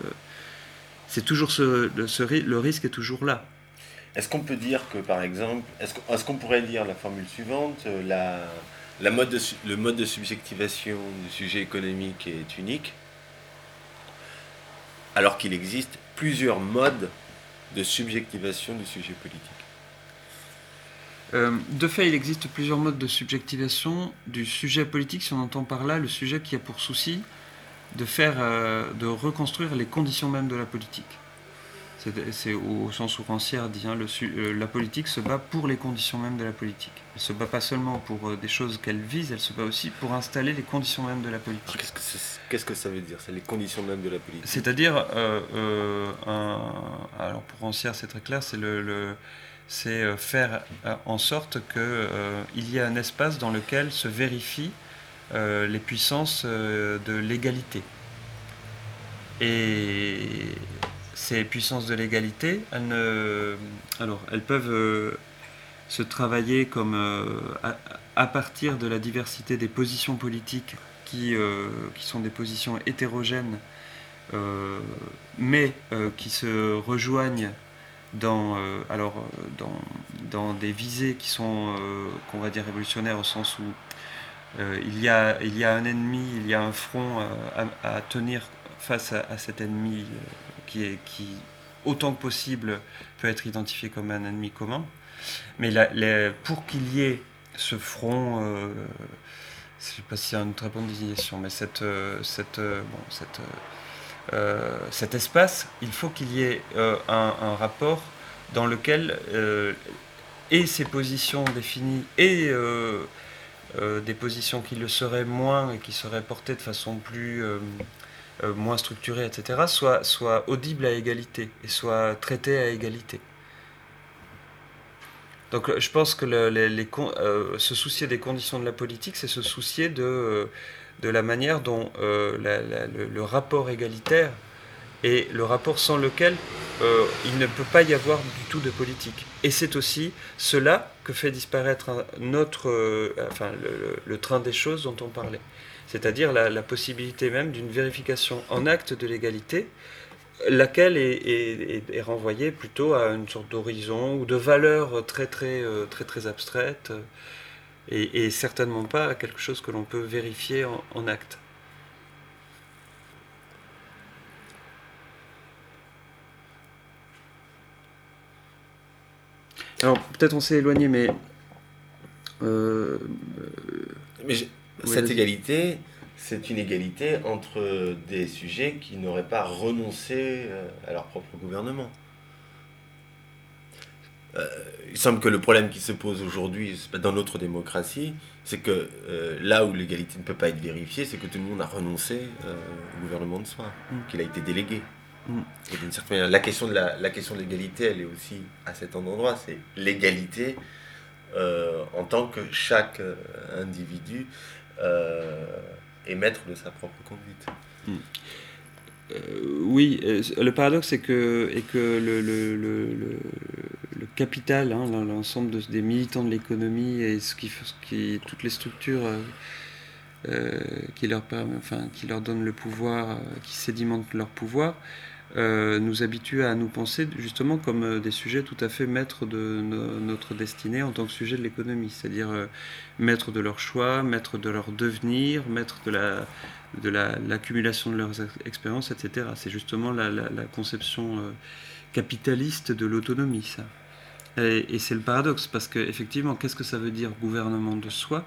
c'est toujours ce, le, risque est toujours là. Est-ce qu'on peut dire que, par exemple, est-ce qu'on pourrait lire la formule suivante euh, la, Le mode de subjectivation du sujet économique est unique, alors qu'il existe plusieurs modes de subjectivation du sujet politique. Euh, de fait, il existe plusieurs modes de subjectivation du sujet politique, si on entend par là le sujet qui a pour souci de faire, euh, de reconstruire les conditions mêmes de la politique. C'est au sens où Rancière dit, hein, euh, la politique se bat pour les conditions mêmes de la politique. Elle se bat pas seulement pour euh, des choses qu'elle vise, elle se bat aussi pour installer les conditions mêmes de la politique. Qu'est-ce que, ça veut dire C'est les conditions mêmes de la politique? C'est-à-dire, euh, alors pour Rancière c'est très clair, c'est le, c'est faire en sorte qu'il y ait un espace dans lequel se vérifient les puissances de l'égalité. Et ces puissances de l'égalité, elles, peuvent euh, se travailler comme euh, à, partir de la diversité des positions politiques qui, euh, sont des positions hétérogènes, mais qui se rejoignent dans, des visées qui sont, qu'on va dire, révolutionnaires au sens où il, y a, un ennemi, il y a un front à, tenir face à cet ennemi qui, autant que possible, peut être identifié comme un ennemi commun. Mais pour qu'il y ait ce front, euh, je ne sais pas y a une très bonne désignation, mais euh, euh, cet espace, il faut qu'il y ait un, rapport dans lequel et ces positions définies et des positions qui le seraient moins et qui seraient portées de façon plus euh, moins structuré, etc., soit, soit audible à égalité et soit traité à égalité. Donc je pense que les, se soucier des conditions de la politique, c'est se soucier de, de la manière dont le, rapport égalitaire est le rapport sans lequel il ne peut pas y avoir du tout de politique. Et c'est aussi cela que fait disparaître notre, enfin, le, train des choses dont on parlait c'est-à-dire la, possibilité même d'une vérification en acte de l'égalité, laquelle est, renvoyée plutôt à une sorte d'horizon ou de valeur très très euh, très très abstraite et, certainement pas à quelque chose que l'on peut vérifier en, acte. Alors peut-être on s'est éloigné, mais, euh, mais cette égalité, c'est une égalité entre des sujets qui n'auraient pas renoncé euh, à leur propre gouvernement. Euh, il semble que le problème qui se pose aujourd'hui dans notre démocratie, c'est que euh, là où l'égalité ne peut pas être vérifiée, c'est que tout le monde a renoncé au gouvernement de soi, mm. qu'il a été délégué. Mm. Et d'une certaine manière, la question de la, la question de l'égalité, elle est aussi à cet endroit, c'est l'égalité en tant que chaque individu et maître de sa propre conduite. Hmm. Euh, oui, euh, le paradoxe est que, que le, le, le, le capital, hein, l'ensemble des militants de l'économie et ce qui, ce qui, toutes les structures qui, leur enfin, qui leur donnent le pouvoir, qui sédimentent leur pouvoir, euh, nous habitue à nous penser justement comme euh, des sujets tout à fait maîtres de notre destinée en tant que sujet de l'économie, c'est-à-dire euh, maîtres de leur choix, maîtres de leur devenir, maîtres de la de l'accumulation de leurs expériences, etc. C'est justement la, conception capitaliste de l'autonomie, ça. Et, c'est le paradoxe, parce qu'effectivement, qu'est-ce que ça veut dire gouvernement de soi?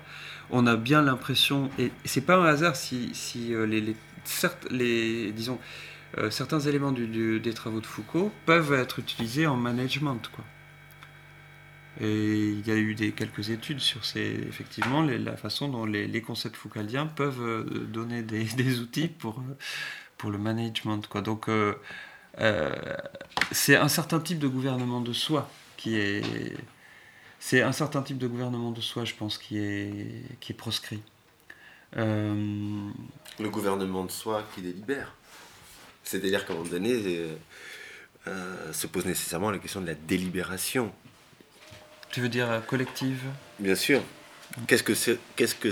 On a bien l'impression, et c'est pas un hasard si, si les, les, certes, les, disons, euh, certains éléments des travaux de Foucault peuvent être utilisés en management. Quoi. Et il y a eu des, quelques études sur ces, effectivement la façon dont les, concepts foucaldiens peuvent euh, donner <laughs> des, outils pour, pour le management. Quoi. Donc euh, c'est un certain type de gouvernement de soi qui est... C'est un certain type de gouvernement de soi, je pense, qui est, qui est proscrit. Le gouvernement de soi qui délibère. C'est-à-dire qu'à un moment donné, euh, euh, se pose nécessairement la question de la délibération. Tu veux dire euh, collective? Bien sûr. Qu'est-ce que c'est Qu'est-ce que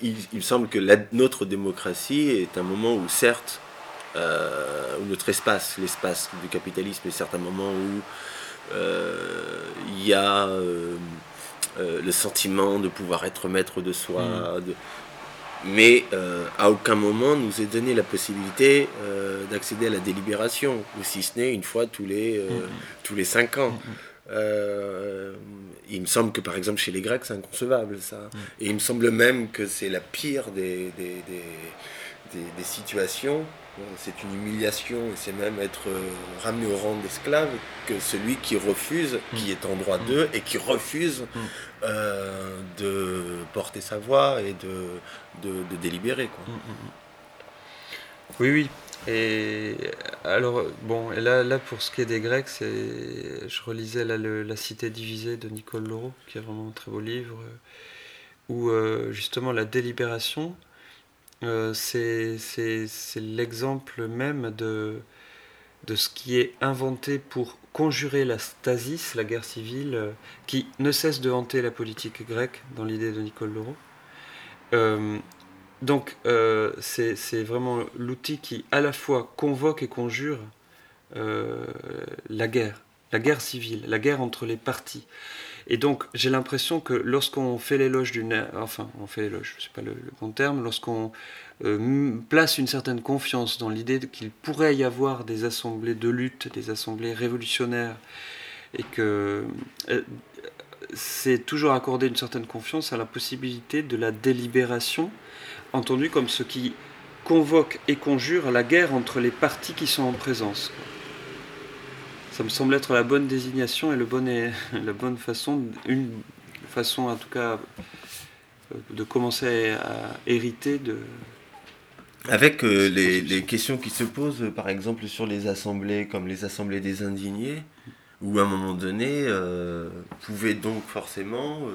il, me semble que notre démocratie est un moment où certes, où notre espace, l'espace du capitalisme, est certes un moment où il y a le sentiment de pouvoir être maître de soi, mm. de, mais euh, à aucun moment nous est donné la possibilité euh, d'accéder à la délibération, ou si ce n'est une fois tous les, euh, mm-hmm. tous les cinq ans. Mm-hmm. il me semble que par exemple chez les Grecs c'est inconcevable ça. Mm. Et il me semble même que c'est la pire des, des, des, des situations c'est une humiliation et c'est même être euh, ramené au rang d'esclave que celui qui refuse, qui est en droit d'eux et qui refuse mm. euh, de porter sa voix et de, de, délibérer. Quoi. Mm, mm, oui, oui. Et alors, bon, et là, là pour ce qui est des Grecs, c'est, je relisais La Cité divisée de Nicole Laureau, qui est vraiment un très beau livre, où euh, justement la délibération, euh, c'est l'exemple même de, ce qui est inventé pour conjurer la stasis, la guerre civile, euh, qui ne cesse de hanter la politique grecque dans l'idée de Nicole Laureau. Euh, donc c'est vraiment l'outil qui à la fois convoque et conjure la guerre, la guerre civile, la guerre entre les partis. Et donc, j'ai l'impression que lorsqu'on fait l'éloge d'une. Enfin, on fait l'éloge, je sais pas le, bon terme, lorsqu'on euh, place une certaine confiance dans l'idée qu'il pourrait y avoir des assemblées de lutte, des assemblées révolutionnaires, et que. Euh, c'est toujours accorder une certaine confiance à la possibilité de la délibération, entendue comme ce qui convoque et conjure la guerre entre les partis qui sont en présence ça me semble être la bonne désignation et le bon <laughs> la bonne façon, une façon en tout cas de commencer à hériter de. Avec euh, les, les, questions qui se posent, par exemple, sur les assemblées, comme les assemblées des indignés, ou à un moment donné pouvaient donc forcément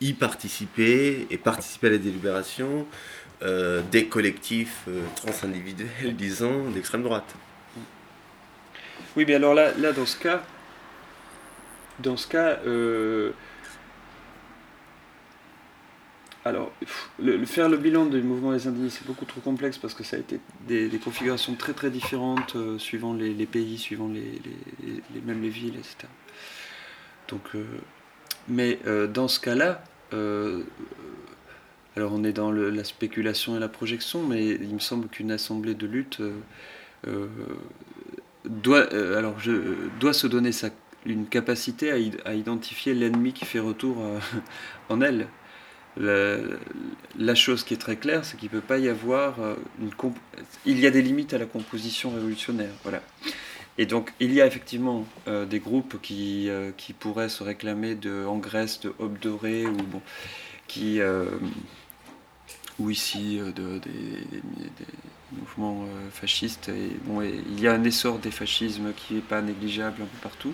y participer et participer à la délibération des collectifs transindividuels, <laughs> disons, d'extrême droite. Oui, mais alors là, dans ce cas, dans ce cas, euh, alors, le, faire le bilan du mouvement des indignés, c'est beaucoup trop complexe parce que ça a été des, configurations très très différentes euh, suivant les, pays, suivant les, les, même les villes, etc. Donc, euh, mais dans ce cas-là, alors on est dans la spéculation et la projection, mais il me semble qu'une assemblée de lutte doit, alors je, doit se donner sa une capacité à, identifier l'ennemi qui fait retour euh, <laughs> en elle. La, chose qui est très claire, c'est qu'il peut pas y avoir euh, une il y a des limites à la composition révolutionnaire, voilà. Et donc il y a effectivement euh, des groupes qui, qui pourraient se réclamer de en Grèce de Hope Doré ou bon, qui ou ici de, des, mouvements fascistes. Et, bon, il y a un essor des fascismes qui n'est pas négligeable un peu partout.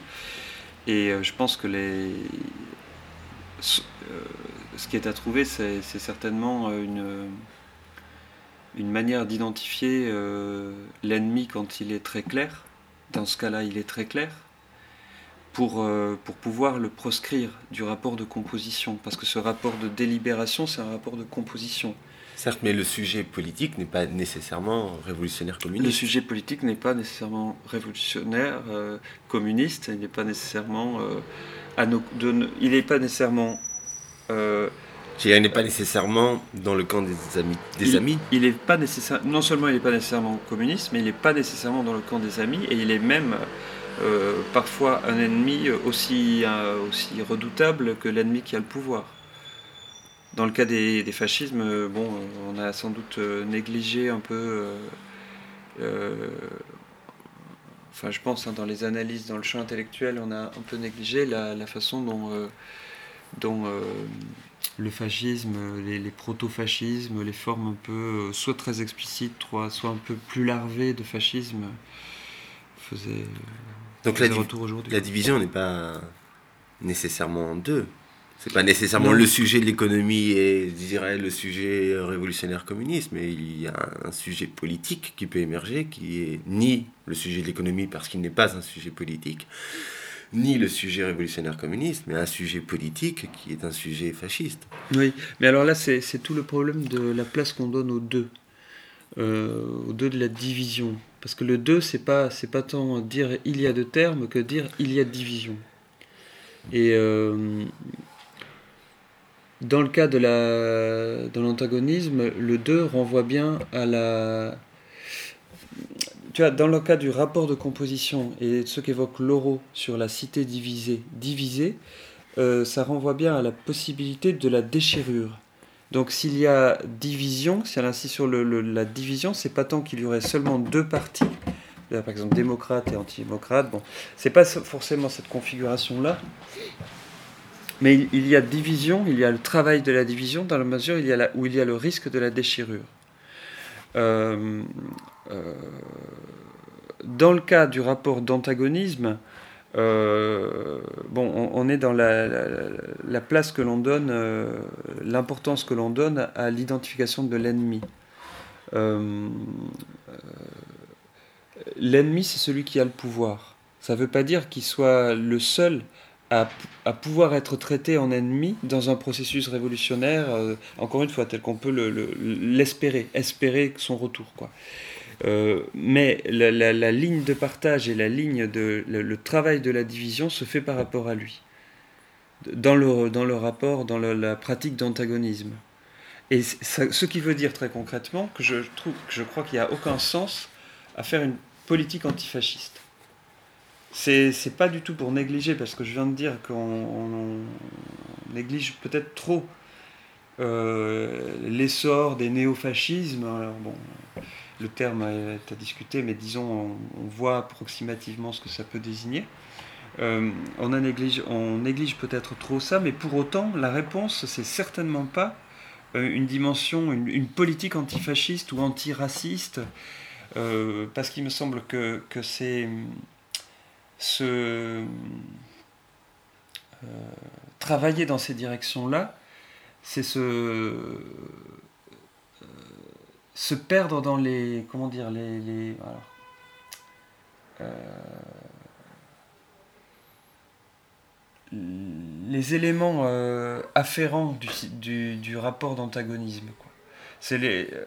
Et euh, je pense que les, ce qui est à trouver, c'est certainement euh, une, une manière d'identifier euh, l'ennemi quand il est très clair. Dans ce cas-là, il est très clair. Pour, pour pouvoir le proscrire du rapport de composition. Parce que ce rapport de délibération, c'est un rapport de composition. Certes, mais le sujet politique n'est pas nécessairement révolutionnaire communiste. Le sujet politique n'est pas nécessairement révolutionnaire euh, communiste. Il n'est pas nécessairement euh, il n'est pas nécessairement. Euh, il n'est pas nécessairement dans le camp des amis. Des il, amis. Il est pas nécessaire. Non seulement il n'est pas nécessairement communiste, mais il n'est pas nécessairement dans le camp des amis, et il est même parfois un ennemi aussi aussi redoutable que l'ennemi qui a le pouvoir. Dans le cas des, fascismes, euh, bon, on a sans doute euh, négligé un peu. Euh, enfin, je pense, hein, dans les analyses, dans le champ intellectuel, on a un peu négligé la, façon dont, dont le fascisme, les, proto-fascismes, les formes un peu, soit très explicites, soit un peu plus larvées de fascisme, faisaient. Donc la, la division n'est pas nécessairement en deux. C'est pas nécessairement le sujet de l'économie et, je dirais, le sujet révolutionnaire communiste, mais il y a un sujet politique qui peut émerger, qui est ni le sujet de l'économie parce qu'il n'est pas un sujet politique, ni le sujet révolutionnaire communiste, mais un sujet politique qui est un sujet fasciste. Oui, mais alors là, c'est tout le problème de la place qu'on donne aux deux, euh, aux deux de la division. Parce que le deux, c'est pas, pas tant dire il y a deux termes que dire il y a division. Et euh, dans le cas de l'antagonisme, le 2 renvoie bien à la. Tu vois, dans le cas du rapport de composition et ce qu'évoque Laureau sur la cité divisée, divisée, euh, ça renvoie bien à la possibilité de la déchirure. Donc s'il y a division, si elle insiste sur la division, c'est pas tant qu'il y aurait seulement deux partis, par exemple démocrate et antidémocrate, bon, c'est pas forcément cette configuration-là, mais il, y a division, il y a le travail de la division dans la mesure où il y a, le risque de la déchirure. Euh, euh, dans le cas du rapport d'antagonisme, euh, bon, on, est dans la, place que l'on donne, l'importance que l'on donne à l'identification de l'ennemi. l'ennemi, c'est celui qui a le pouvoir. Ça ne veut pas dire qu'il soit le seul à, pouvoir être traité en ennemi dans un processus révolutionnaire, euh, encore une fois, tel qu'on peut l'espérer, le, espérer son retour. Quoi. Euh, mais la, ligne de partage et la ligne de le, travail de la division se fait par rapport à lui, dans le, dans le rapport, dans la pratique d'antagonisme. Et ce qui veut dire très concrètement que je, trouve, que je crois qu'il n'y a aucun sens à faire une politique antifasciste. C'est pas du tout pour négliger, parce que je viens de dire qu'on néglige peut-être trop euh, l'essor des néofascismes. Alors bon, le terme est à discuter, mais disons, on, voit approximativement ce que ça peut désigner. Euh, on, a néglige, on néglige peut-être trop ça, mais pour autant, la réponse, c'est certainement pas euh, une dimension, une, politique antifasciste ou antiraciste, parce qu'il me semble que, que c'est se travailler dans ces directions-là, c'est se se perdre dans les comment dire les, les les éléments euh, afférents du, du, rapport d'antagonisme. C'est les, euh,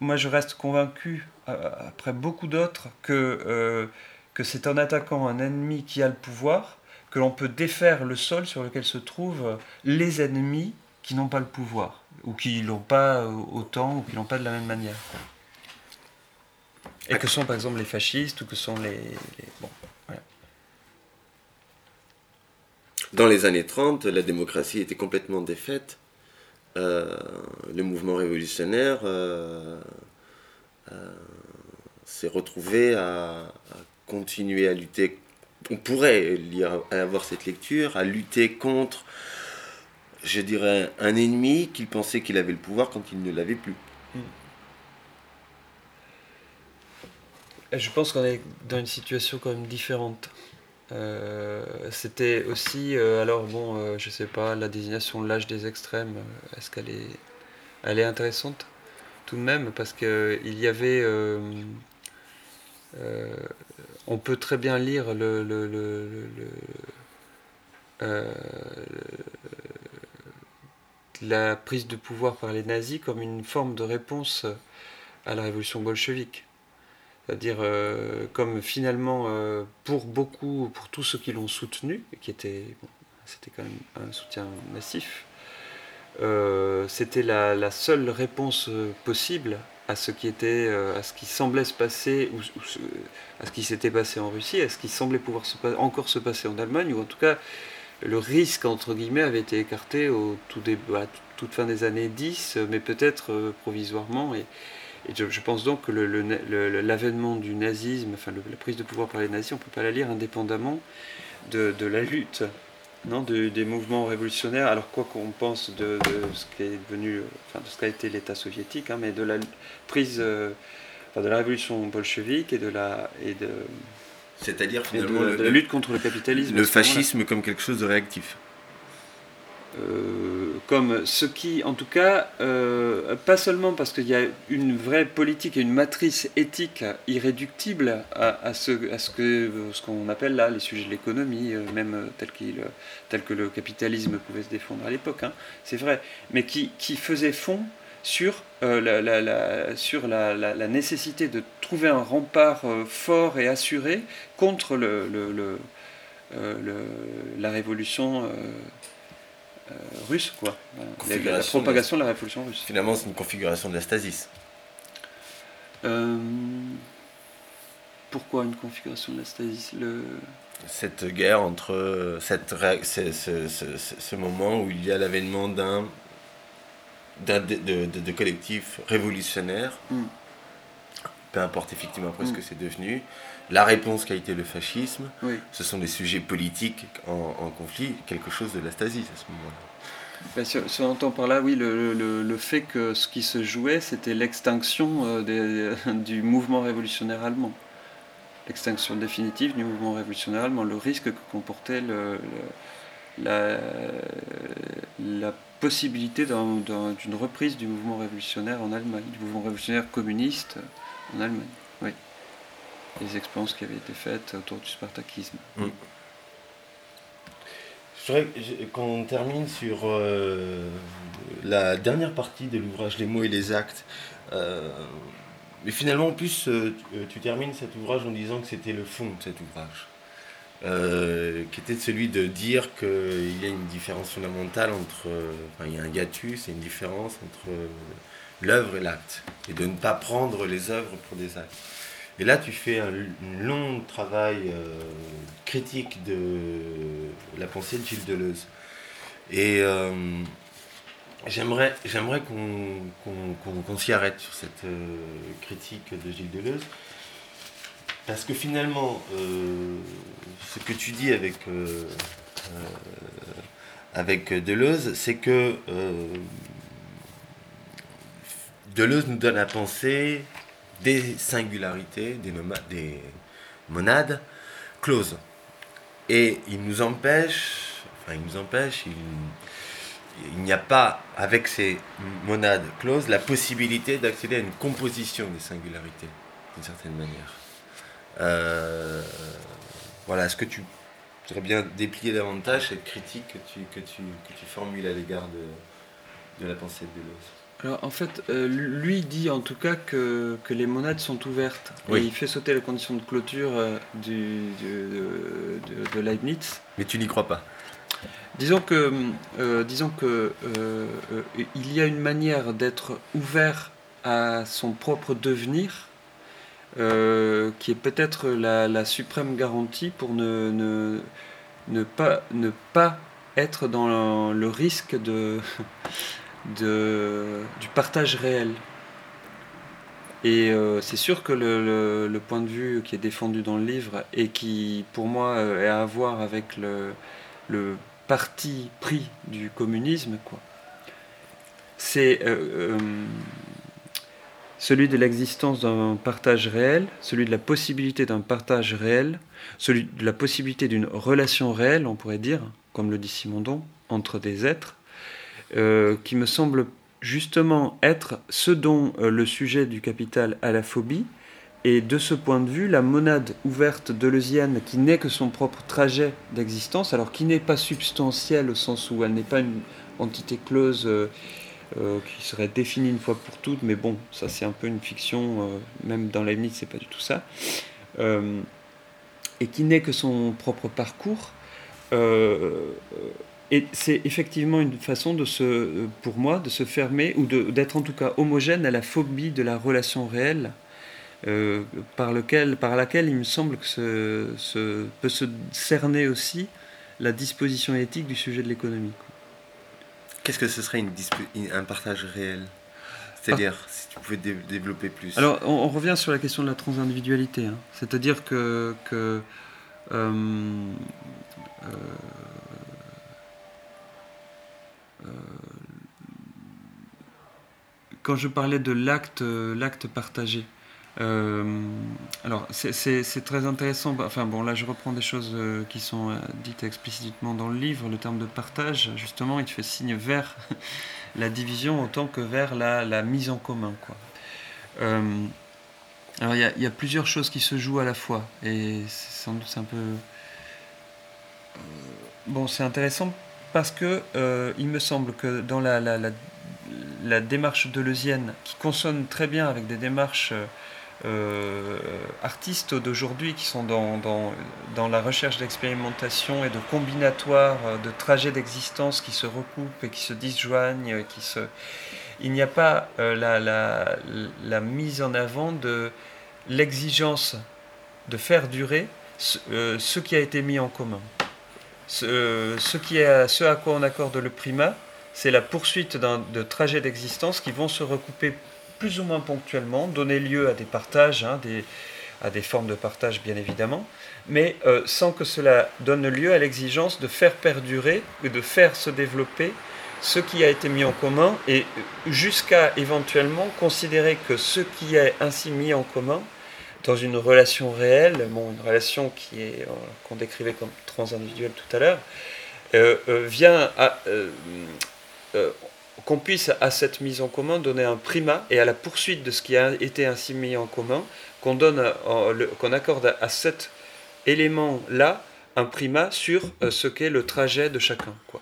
moi, je reste convaincu, euh, après beaucoup d'autres, que, que c'est en attaquant un ennemi qui a le pouvoir que l'on peut défaire le sol sur lequel se trouvent les ennemis qui n'ont pas le pouvoir, ou qui l'ont pas autant, ou qui l'ont pas de la même manière. Et que sont par exemple les fascistes, ou que sont les... bon. Dans les années 30, la démocratie était complètement défaite. Euh, le mouvement révolutionnaire euh, euh, s'est retrouvé à, continuer à lutter. On pourrait lire, avoir cette lecture, à lutter contre, je dirais, un ennemi qu'il pensait qu'il avait le pouvoir quand il ne l'avait plus. Je pense qu'on est dans une situation quand même différente. Euh, c'était aussi, euh, alors bon, euh, je sais pas, la désignation l'âge des extrêmes, est-ce qu'elle est, elle est intéressante? Tout de même parce que il y avait, on peut très bien lire le, la prise de pouvoir par les nazis comme une forme de réponse à la révolution bolchevique. C'est-à-dire, euh, comme finalement, euh, pour beaucoup, pour tous ceux qui l'ont soutenu, qui était, c'était quand même un soutien massif, euh, c'était la, seule réponse possible à ce qui était, à ce qui semblait se passer, ou, à ce qui s'était passé en Russie, à ce qui semblait pouvoir encore se passer en Allemagne, ou en tout cas, le risque, entre guillemets, avait été écarté au tout toute fin des années 10, mais peut-être provisoirement. Et, et je, pense donc que l'avènement du nazisme, enfin la prise de pouvoir par les nazis, on ne peut pas la lire indépendamment de, la lutte non, des mouvements révolutionnaires. Alors quoi qu'on pense de, ce qui est devenu, enfin de ce qu'a été l'État soviétique, hein, mais de la prise, euh, de la révolution bolchevique et de la et de c'est-à-dire finalement la lutte contre le capitalisme. Le fascisme comme quelque chose de réactif. Euh, comme ce qui, en tout cas, euh, pas seulement parce qu'il y a une vraie politique et une matrice éthique irréductible à, ce, à ce que ce qu'on appelle là les sujets de l'économie, euh, même tel, tel que le capitalisme pouvait se défendre à l'époque, hein, c'est vrai, mais qui, qui faisait fond sur, la, sur la, nécessité de trouver un rempart fort et assuré contre le la révolution euh, russe, quoi. La, propagation de la révolution russe. Finalement, c'est une configuration de la stasis. Euh, pourquoi une configuration de la stasis? Le... Cette guerre entre cette, ce, ce, ce, moment où il y a l'avènement d'un de, de, de, collectif révolutionnaire, hmm. Peu importe effectivement après ce hmm. que c'est devenu, la réponse qui a été le fascisme, ce sont des sujets politiques en, conflit, quelque chose de la stasie à ce moment-là. Ben, si, on entend par là, oui, le, fait que ce qui se jouait, c'était l'extinction euh, <laughs> du mouvement révolutionnaire allemand. L'extinction définitive du mouvement révolutionnaire allemand, le risque que comportait la, la, possibilité d'une reprise du mouvement révolutionnaire en Allemagne, du mouvement révolutionnaire communiste en Allemagne. Oui les expériences qui avaient été faites autour du spartakisme. Mm. Je voudrais qu'on termine sur euh, la dernière partie de l'ouvrage Les mots et les actes. Euh, mais finalement, en plus, euh, tu termines cet ouvrage en disant que c'était le fond de cet ouvrage. qui était celui de dire qu'il y a une différence fondamentale entre. Enfin, il y a un hiatus et une différence entre l'œuvre et l'acte. Et de ne pas prendre les œuvres pour des actes. Et là, tu fais un, long travail euh, critique de la pensée de Gilles Deleuze. Et euh, j'aimerais, qu'on, s'y arrête sur cette euh, critique de Gilles Deleuze. Parce que finalement, ce que tu dis avec Deleuze, c'est que Deleuze nous donne à penser des singularités, des, des monades, close. Et il nous empêche, enfin il nous empêche, il, n'y a pas, avec ces monades closes, la possibilité d'accéder à une composition des singularités, d'une certaine manière. Euh, voilà, est-ce que tu voudrais bien déplier davantage cette critique que tu formules à l'égard de, de la pensée de Deleuze? Alors en fait, euh, lui dit en tout cas que, que les monades sont ouvertes. Oui. Et il fait sauter la condition de clôture euh, du, du- de, de Leibniz. Mais tu n'y crois pas. Disons que, euh, disons que il y a une manière d'être ouvert à son propre devenir qui est peut-être la, la suprême garantie pour ne, ne, ne, pas, ne pas être dans le, le risque de, de, du partage réel. Et euh, c'est sûr que le, le- point de vue qui est défendu dans le livre et qui, pour moi, euh, est à voir avec le, le parti pris du communisme, quoi. C'est euh, celui de l'existence d'un partage réel, celui de la possibilité d'un partage réel, celui de la possibilité d'une relation réelle, on pourrait dire, comme le dit Simondon, entre des êtres, euh, qui me semble justement être ce dont euh, le sujet du capital a la phobie, et de ce point de vue, la monade ouverte deleuzienne, qui n'est que son propre trajet d'existence, alors qui n'est pas substantielle au sens où elle n'est pas une entité close euh, qui serait définie une fois pour toutes, mais bon, ça c'est un peu une fiction, même dans Leibniz c'est pas du tout ça, et qui n'est que son propre parcours. Et c'est effectivement une façon de se, pour moi, de se fermer ou d'être en tout cas homogène à la phobie de la relation réelle euh, par, lequel, par laquelle il me semble que se- peut se cerner aussi la disposition éthique du sujet de l'économie. Qu'est-ce que ce serait une disp- une- un partage réel? C'est-à-dire, si tu pouvais dé- développer plus. Alors, on, on revient sur la question de la transindividualité. hein. C'est-à-dire que, que euh, euh, quand je parlais de l'acte, l'acte partagé, euh, alors c'est- très intéressant. Enfin bon, là je reprends des choses euh, qui sont euh, dites explicitement dans le livre. Le terme de partage, justement, il fait signe vers <laughs> la division autant que vers la, mise en commun, quoi. Euh, alors il y, a- plusieurs choses qui se jouent à la fois et c'est sans doute c'est un peu euh, bon c'est intéressant parce que euh, il me semble que dans la, la, la, la démarche deleuzienne qui consonne très bien avec des démarches euh, euh, artistes d'aujourd'hui qui sont dans, dans, dans la recherche d'expérimentation et de combinatoire euh, de trajets d'existence qui se recoupent et qui se disjoignent, qui se il n'y a pas la, la, la mise en avant de l'exigence de faire durer ce, qui a été mis en commun. Ce, ce, qui est, ce à quoi on accorde le primat, c'est la poursuite de trajets d'existence qui vont se recouper plus ou moins ponctuellement, donner lieu à des partages, hein, à des formes de partage bien évidemment, mais euh, sans que cela donne lieu à l'exigence de faire perdurer et de faire se développer ce qui a été mis en commun et jusqu'à éventuellement considérer que ce qui est ainsi mis en commun dans une relation réelle, une relation euh, qu'on décrivait comme transindividuelle tout à l'heure, euh, euh, vient à, euh, qu'on puisse à cette mise en commun donner un primat et à la poursuite de ce qui a été ainsi mis en commun, qu'on donne, euh, qu'on accorde à, cet élément-là un primat sur euh, ce qu'est le trajet de chacun, quoi.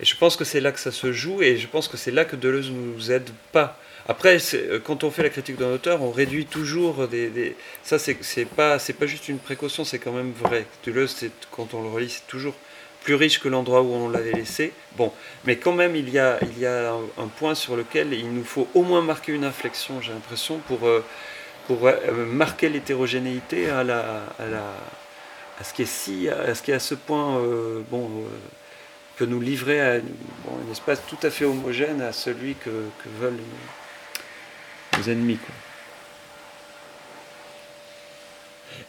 Et je pense que c'est là que ça se joue, et je pense que c'est là que Deleuze nous aide pas. Après, quand on fait la critique d'un auteur, on réduit toujours des. Ça, c'est pas, pas juste une précaution, c'est quand même vrai. Deleuze, quand on le relit, c'est toujours plus riche que l'endroit où on l'avait laissé. Bon, mais quand même, il y a, il y a un, point sur lequel il nous faut au moins marquer une inflexion, j'ai l'impression, pour, euh, pour euh, marquer l'hétérogénéité à, la, à, ce qui est si, à ce qui est à ce point, euh, bon. euh, peut nous livrer à un espace tout à fait homogène à celui que, que veulent nos, nos ennemis. quoi.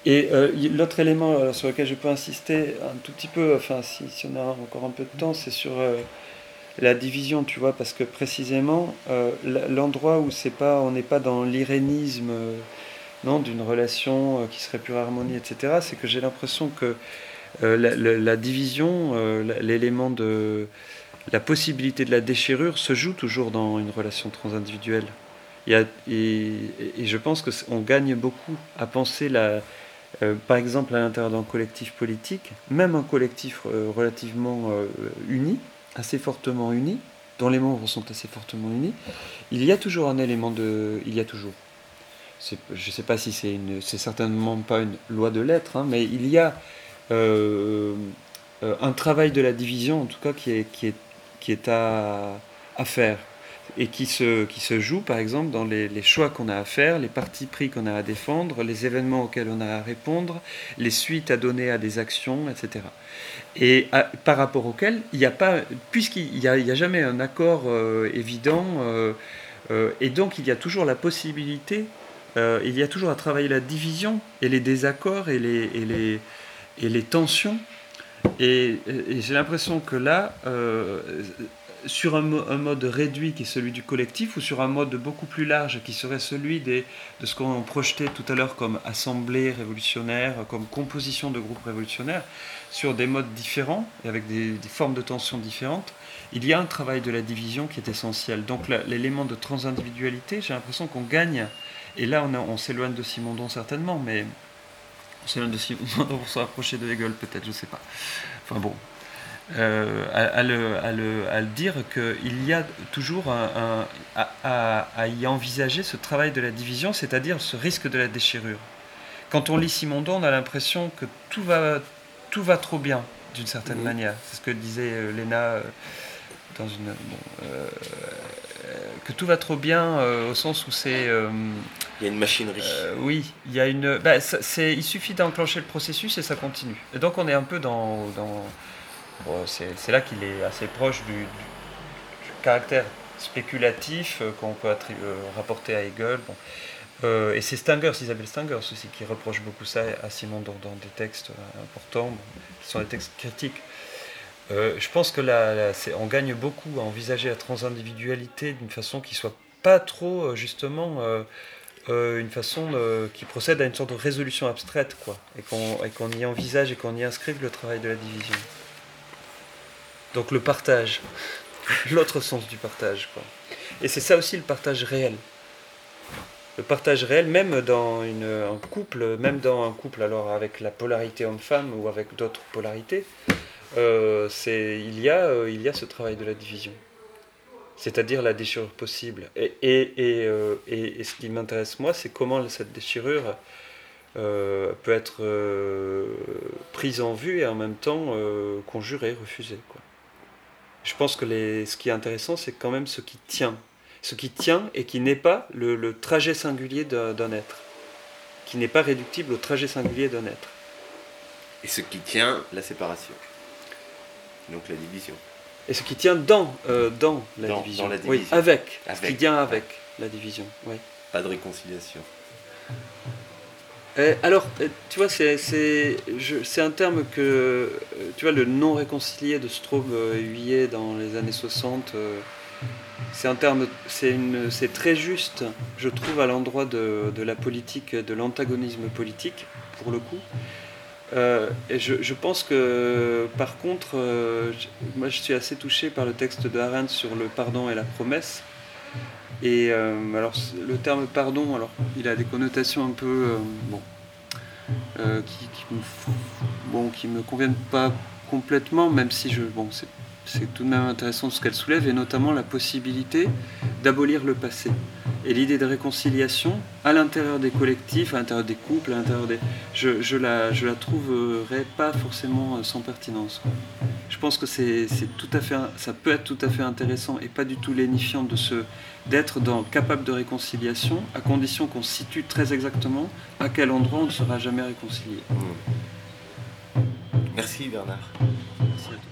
Et euh, l'autre élément euh, sur lequel je peux insister un tout petit peu, enfin si, on a encore un peu de temps, c'est sur euh, la division, tu vois, parce que précisément l'endroit où c'est pas, on n'est pas dans l'irénisme non, d'une relation qui serait pure harmonie, etc. C'est que j'ai l'impression que la, division, l'élément de la possibilité de la déchirure se joue toujours dans une relation transindividuelle. Et, et je pense qu'on gagne beaucoup à penser la, euh, par exemple, à l'intérieur d'un collectif politique, même un collectif euh, relativement euh, uni, assez fortement uni, dont les membres sont assez fortement unis, il y a toujours un élément de. Il y a toujours. Je ne sais pas si c'est une. C'est certainement pas une loi de l'être, hein, mais il y a un travail de la division, en tout cas, qui est, à, à faire et qui se, qui se joue par exemple dans les, choix qu'on a à faire, les partis pris qu'on a à défendre, les événements auxquels on a à répondre, les suites à donner à des actions, etc. Et par rapport auxquels il n'y a pas, puisqu'il n'y a, jamais un accord euh, évident, euh, euh, et donc il y a toujours la possibilité, il y a toujours à travailler la division et les désaccords et les, et les, et les tensions. Et j'ai l'impression que là, sur un, mode réduit qui est celui du collectif ou sur un mode beaucoup plus large qui serait celui de ce qu'on projetait tout à l'heure comme assemblée révolutionnaire, comme composition de groupes révolutionnaires, sur des modes différents et avec des, formes de tension différentes, il y a un travail de la division qui est essentiel. Donc l'élément de transindividualité, j'ai l'impression qu'on gagne, et là on, on s'éloigne de Simondon certainement, mais on s'éloigne de Simondon pour se rapprocher de Hegel peut-être, je ne sais pas. Enfin bon, euh, à, le, à, le, à, le, dire qu'il y a toujours un, à, y envisager ce travail de la division, c'est-à-dire ce risque de la déchirure. Quand on lit Simondon, on a l'impression que tout va, tout va trop bien, d'une certaine manière. C'est ce que disait euh, Léna euh, dans une. que tout va trop bien au sens où c'est. il y a une machinerie. oui, il y a une. Bah, il suffit d'enclencher le processus et ça continue. Et donc on est un peu dans, dans c'est là qu'il est assez proche du, caractère spéculatif euh, qu'on peut euh, rapporter à Hegel. Euh, et c'est Stengers, Isabelle Stengers aussi, qui reproche beaucoup ça à Simon dans, des textes importants, qui sont des textes critiques. je pense que là, on gagne beaucoup à envisager la transindividualité d'une façon qui soit pas trop, justement, une façon qui procède à une sorte de résolution abstraite, quoi, et qu'on y envisage et qu'on y inscrive le travail de la division. Donc le partage, <laughs> l'autre sens du partage. Quoi. Et c'est ça aussi le partage réel. Le partage réel, même dans un couple, même dans un couple alors avec la polarité homme-femme ou avec d'autres polarités, euh, il, y a, euh, il y a ce travail de la division. C'est-à-dire la déchirure possible. Et, et, et, euh, et ce qui m'intéresse moi, c'est comment cette déchirure peut être prise en vue et en même temps conjurée, refusée. Quoi je pense que les, ce qui est intéressant, c'est quand même ce qui tient. Ce qui tient et qui n'est pas le, trajet singulier d'un être. Qui n'est pas réductible au trajet singulier d'un être. Et ce qui tient la séparation. Donc la division. Et ce qui tient dans, euh, dans, la, division. Dans la division. Oui, avec. avec. Ce qui tient avec la division. Oui. Pas de réconciliation. Euh, alors, euh, tu vois, c'est un terme que, euh, tu vois, le non réconcilié de Straub Huyet dans les années 60, c'est un terme, c'est très juste, je trouve, à l'endroit de, la politique, de l'antagonisme politique, pour le coup. et je, pense que, par contre, moi je suis assez touché par le texte de Arendt sur le pardon et la promesse. Et euh, alors le terme pardon, alors il a des connotations un peu euh, bon, euh, qui, qui, me, bon, qui me conviennent pas complètement, même si je bon c'est c'est tout de même intéressant ce qu'elle soulève, et notamment la possibilité d'abolir le passé. Et l'idée de réconciliation à l'intérieur des collectifs, à l'intérieur des couples, à l'intérieur des... Je, je, la, je la trouverais pas forcément sans pertinence. Je pense que c'est tout à fait, ça peut être tout à fait intéressant et pas du tout lénifiant de se d'être capable de réconciliation, à condition qu'on situe très exactement à quel endroit on ne sera jamais réconcilié. Merci Bernard. Merci à toi.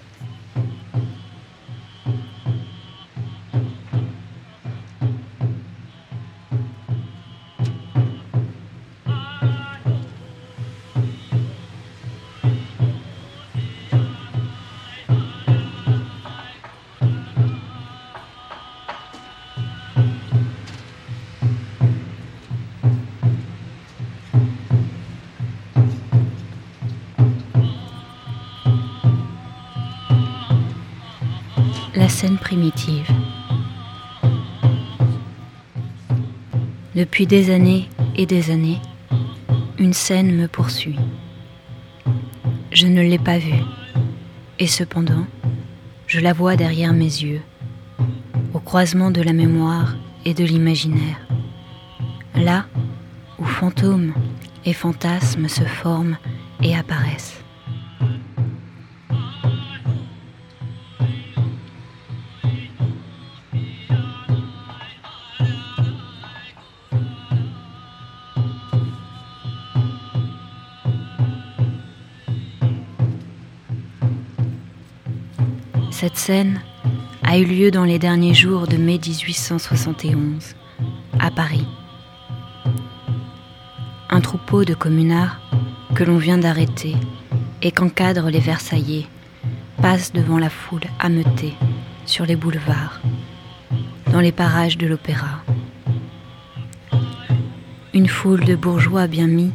Depuis des années et des années, une scène me poursuit. Je ne l'ai pas vue, et cependant, je la vois derrière mes yeux, au croisement de la mémoire et de l'imaginaire. Là où fantômes et fantasmes se forment et apparaissent. Cette scène a eu lieu dans les derniers jours de mai 1871, à Paris. Un troupeau de communards que l'on vient d'arrêter et qu'encadrent les Versaillais passe devant la foule ameutée sur les boulevards, dans les parages de l'opéra. Une foule de bourgeois bien mis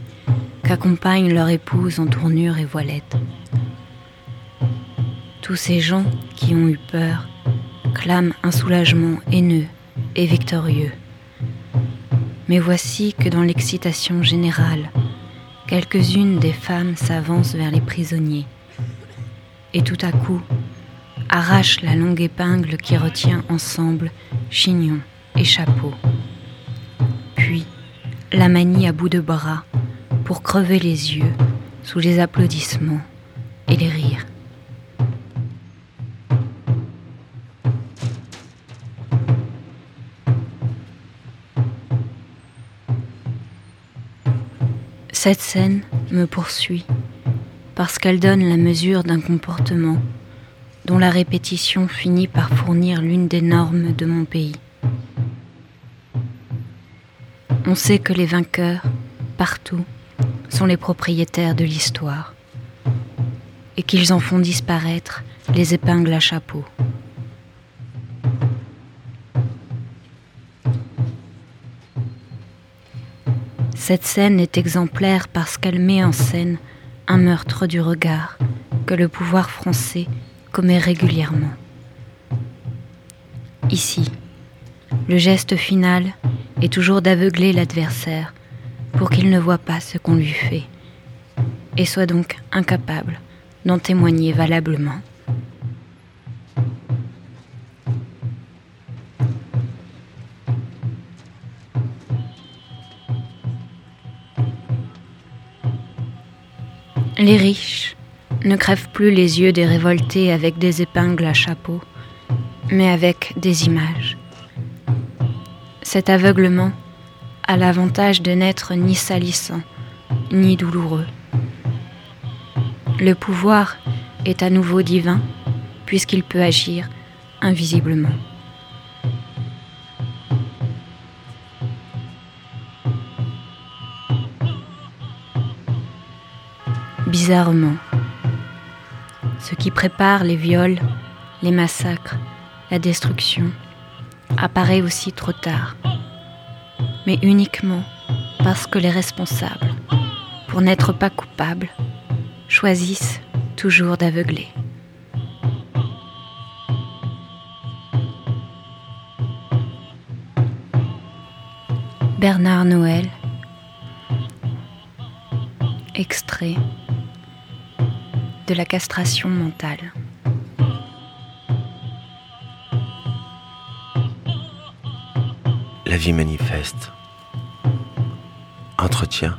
qu'accompagnent leur épouse en tournure et voilette. Tous ces gens qui ont eu peur clament un soulagement haineux et victorieux. Mais voici que dans l'excitation générale, quelques-unes des femmes s'avancent vers les prisonniers et tout à coup arrachent la longue épingle qui retient ensemble chignon et chapeau. Puis la manie à bout de bras pour crever les yeux sous les applaudissements et les rires. Cette scène me poursuit parce qu'elle donne la mesure d'un comportement dont la répétition finit par fournir l'une des normes de mon pays. On sait que les vainqueurs, partout, sont les propriétaires de l'histoire et qu'ils en font disparaître les épingles à chapeau. Cette scène est exemplaire parce qu'elle met en scène un meurtre du regard que le pouvoir français commet régulièrement. Ici, le geste final est toujours d'aveugler l'adversaire pour qu'il ne voit pas ce qu'on lui fait et soit donc incapable d'en témoigner valablement. Les riches ne crèvent plus les yeux des révoltés avec des épingles à chapeau, mais avec des images. Cet aveuglement a l'avantage de n'être ni salissant, ni douloureux. Le pouvoir est à nouveau divin, puisqu'il peut agir invisiblement. Bizarrement. Ce qui prépare les viols, les massacres, la destruction, apparaît aussi trop tard, mais uniquement parce que les responsables, pour n'être pas coupables, choisissent toujours d'aveugler. Bernard Noël, extrait de la castration mentale. La vie manifeste. Entretien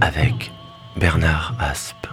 avec Bernard Aspe.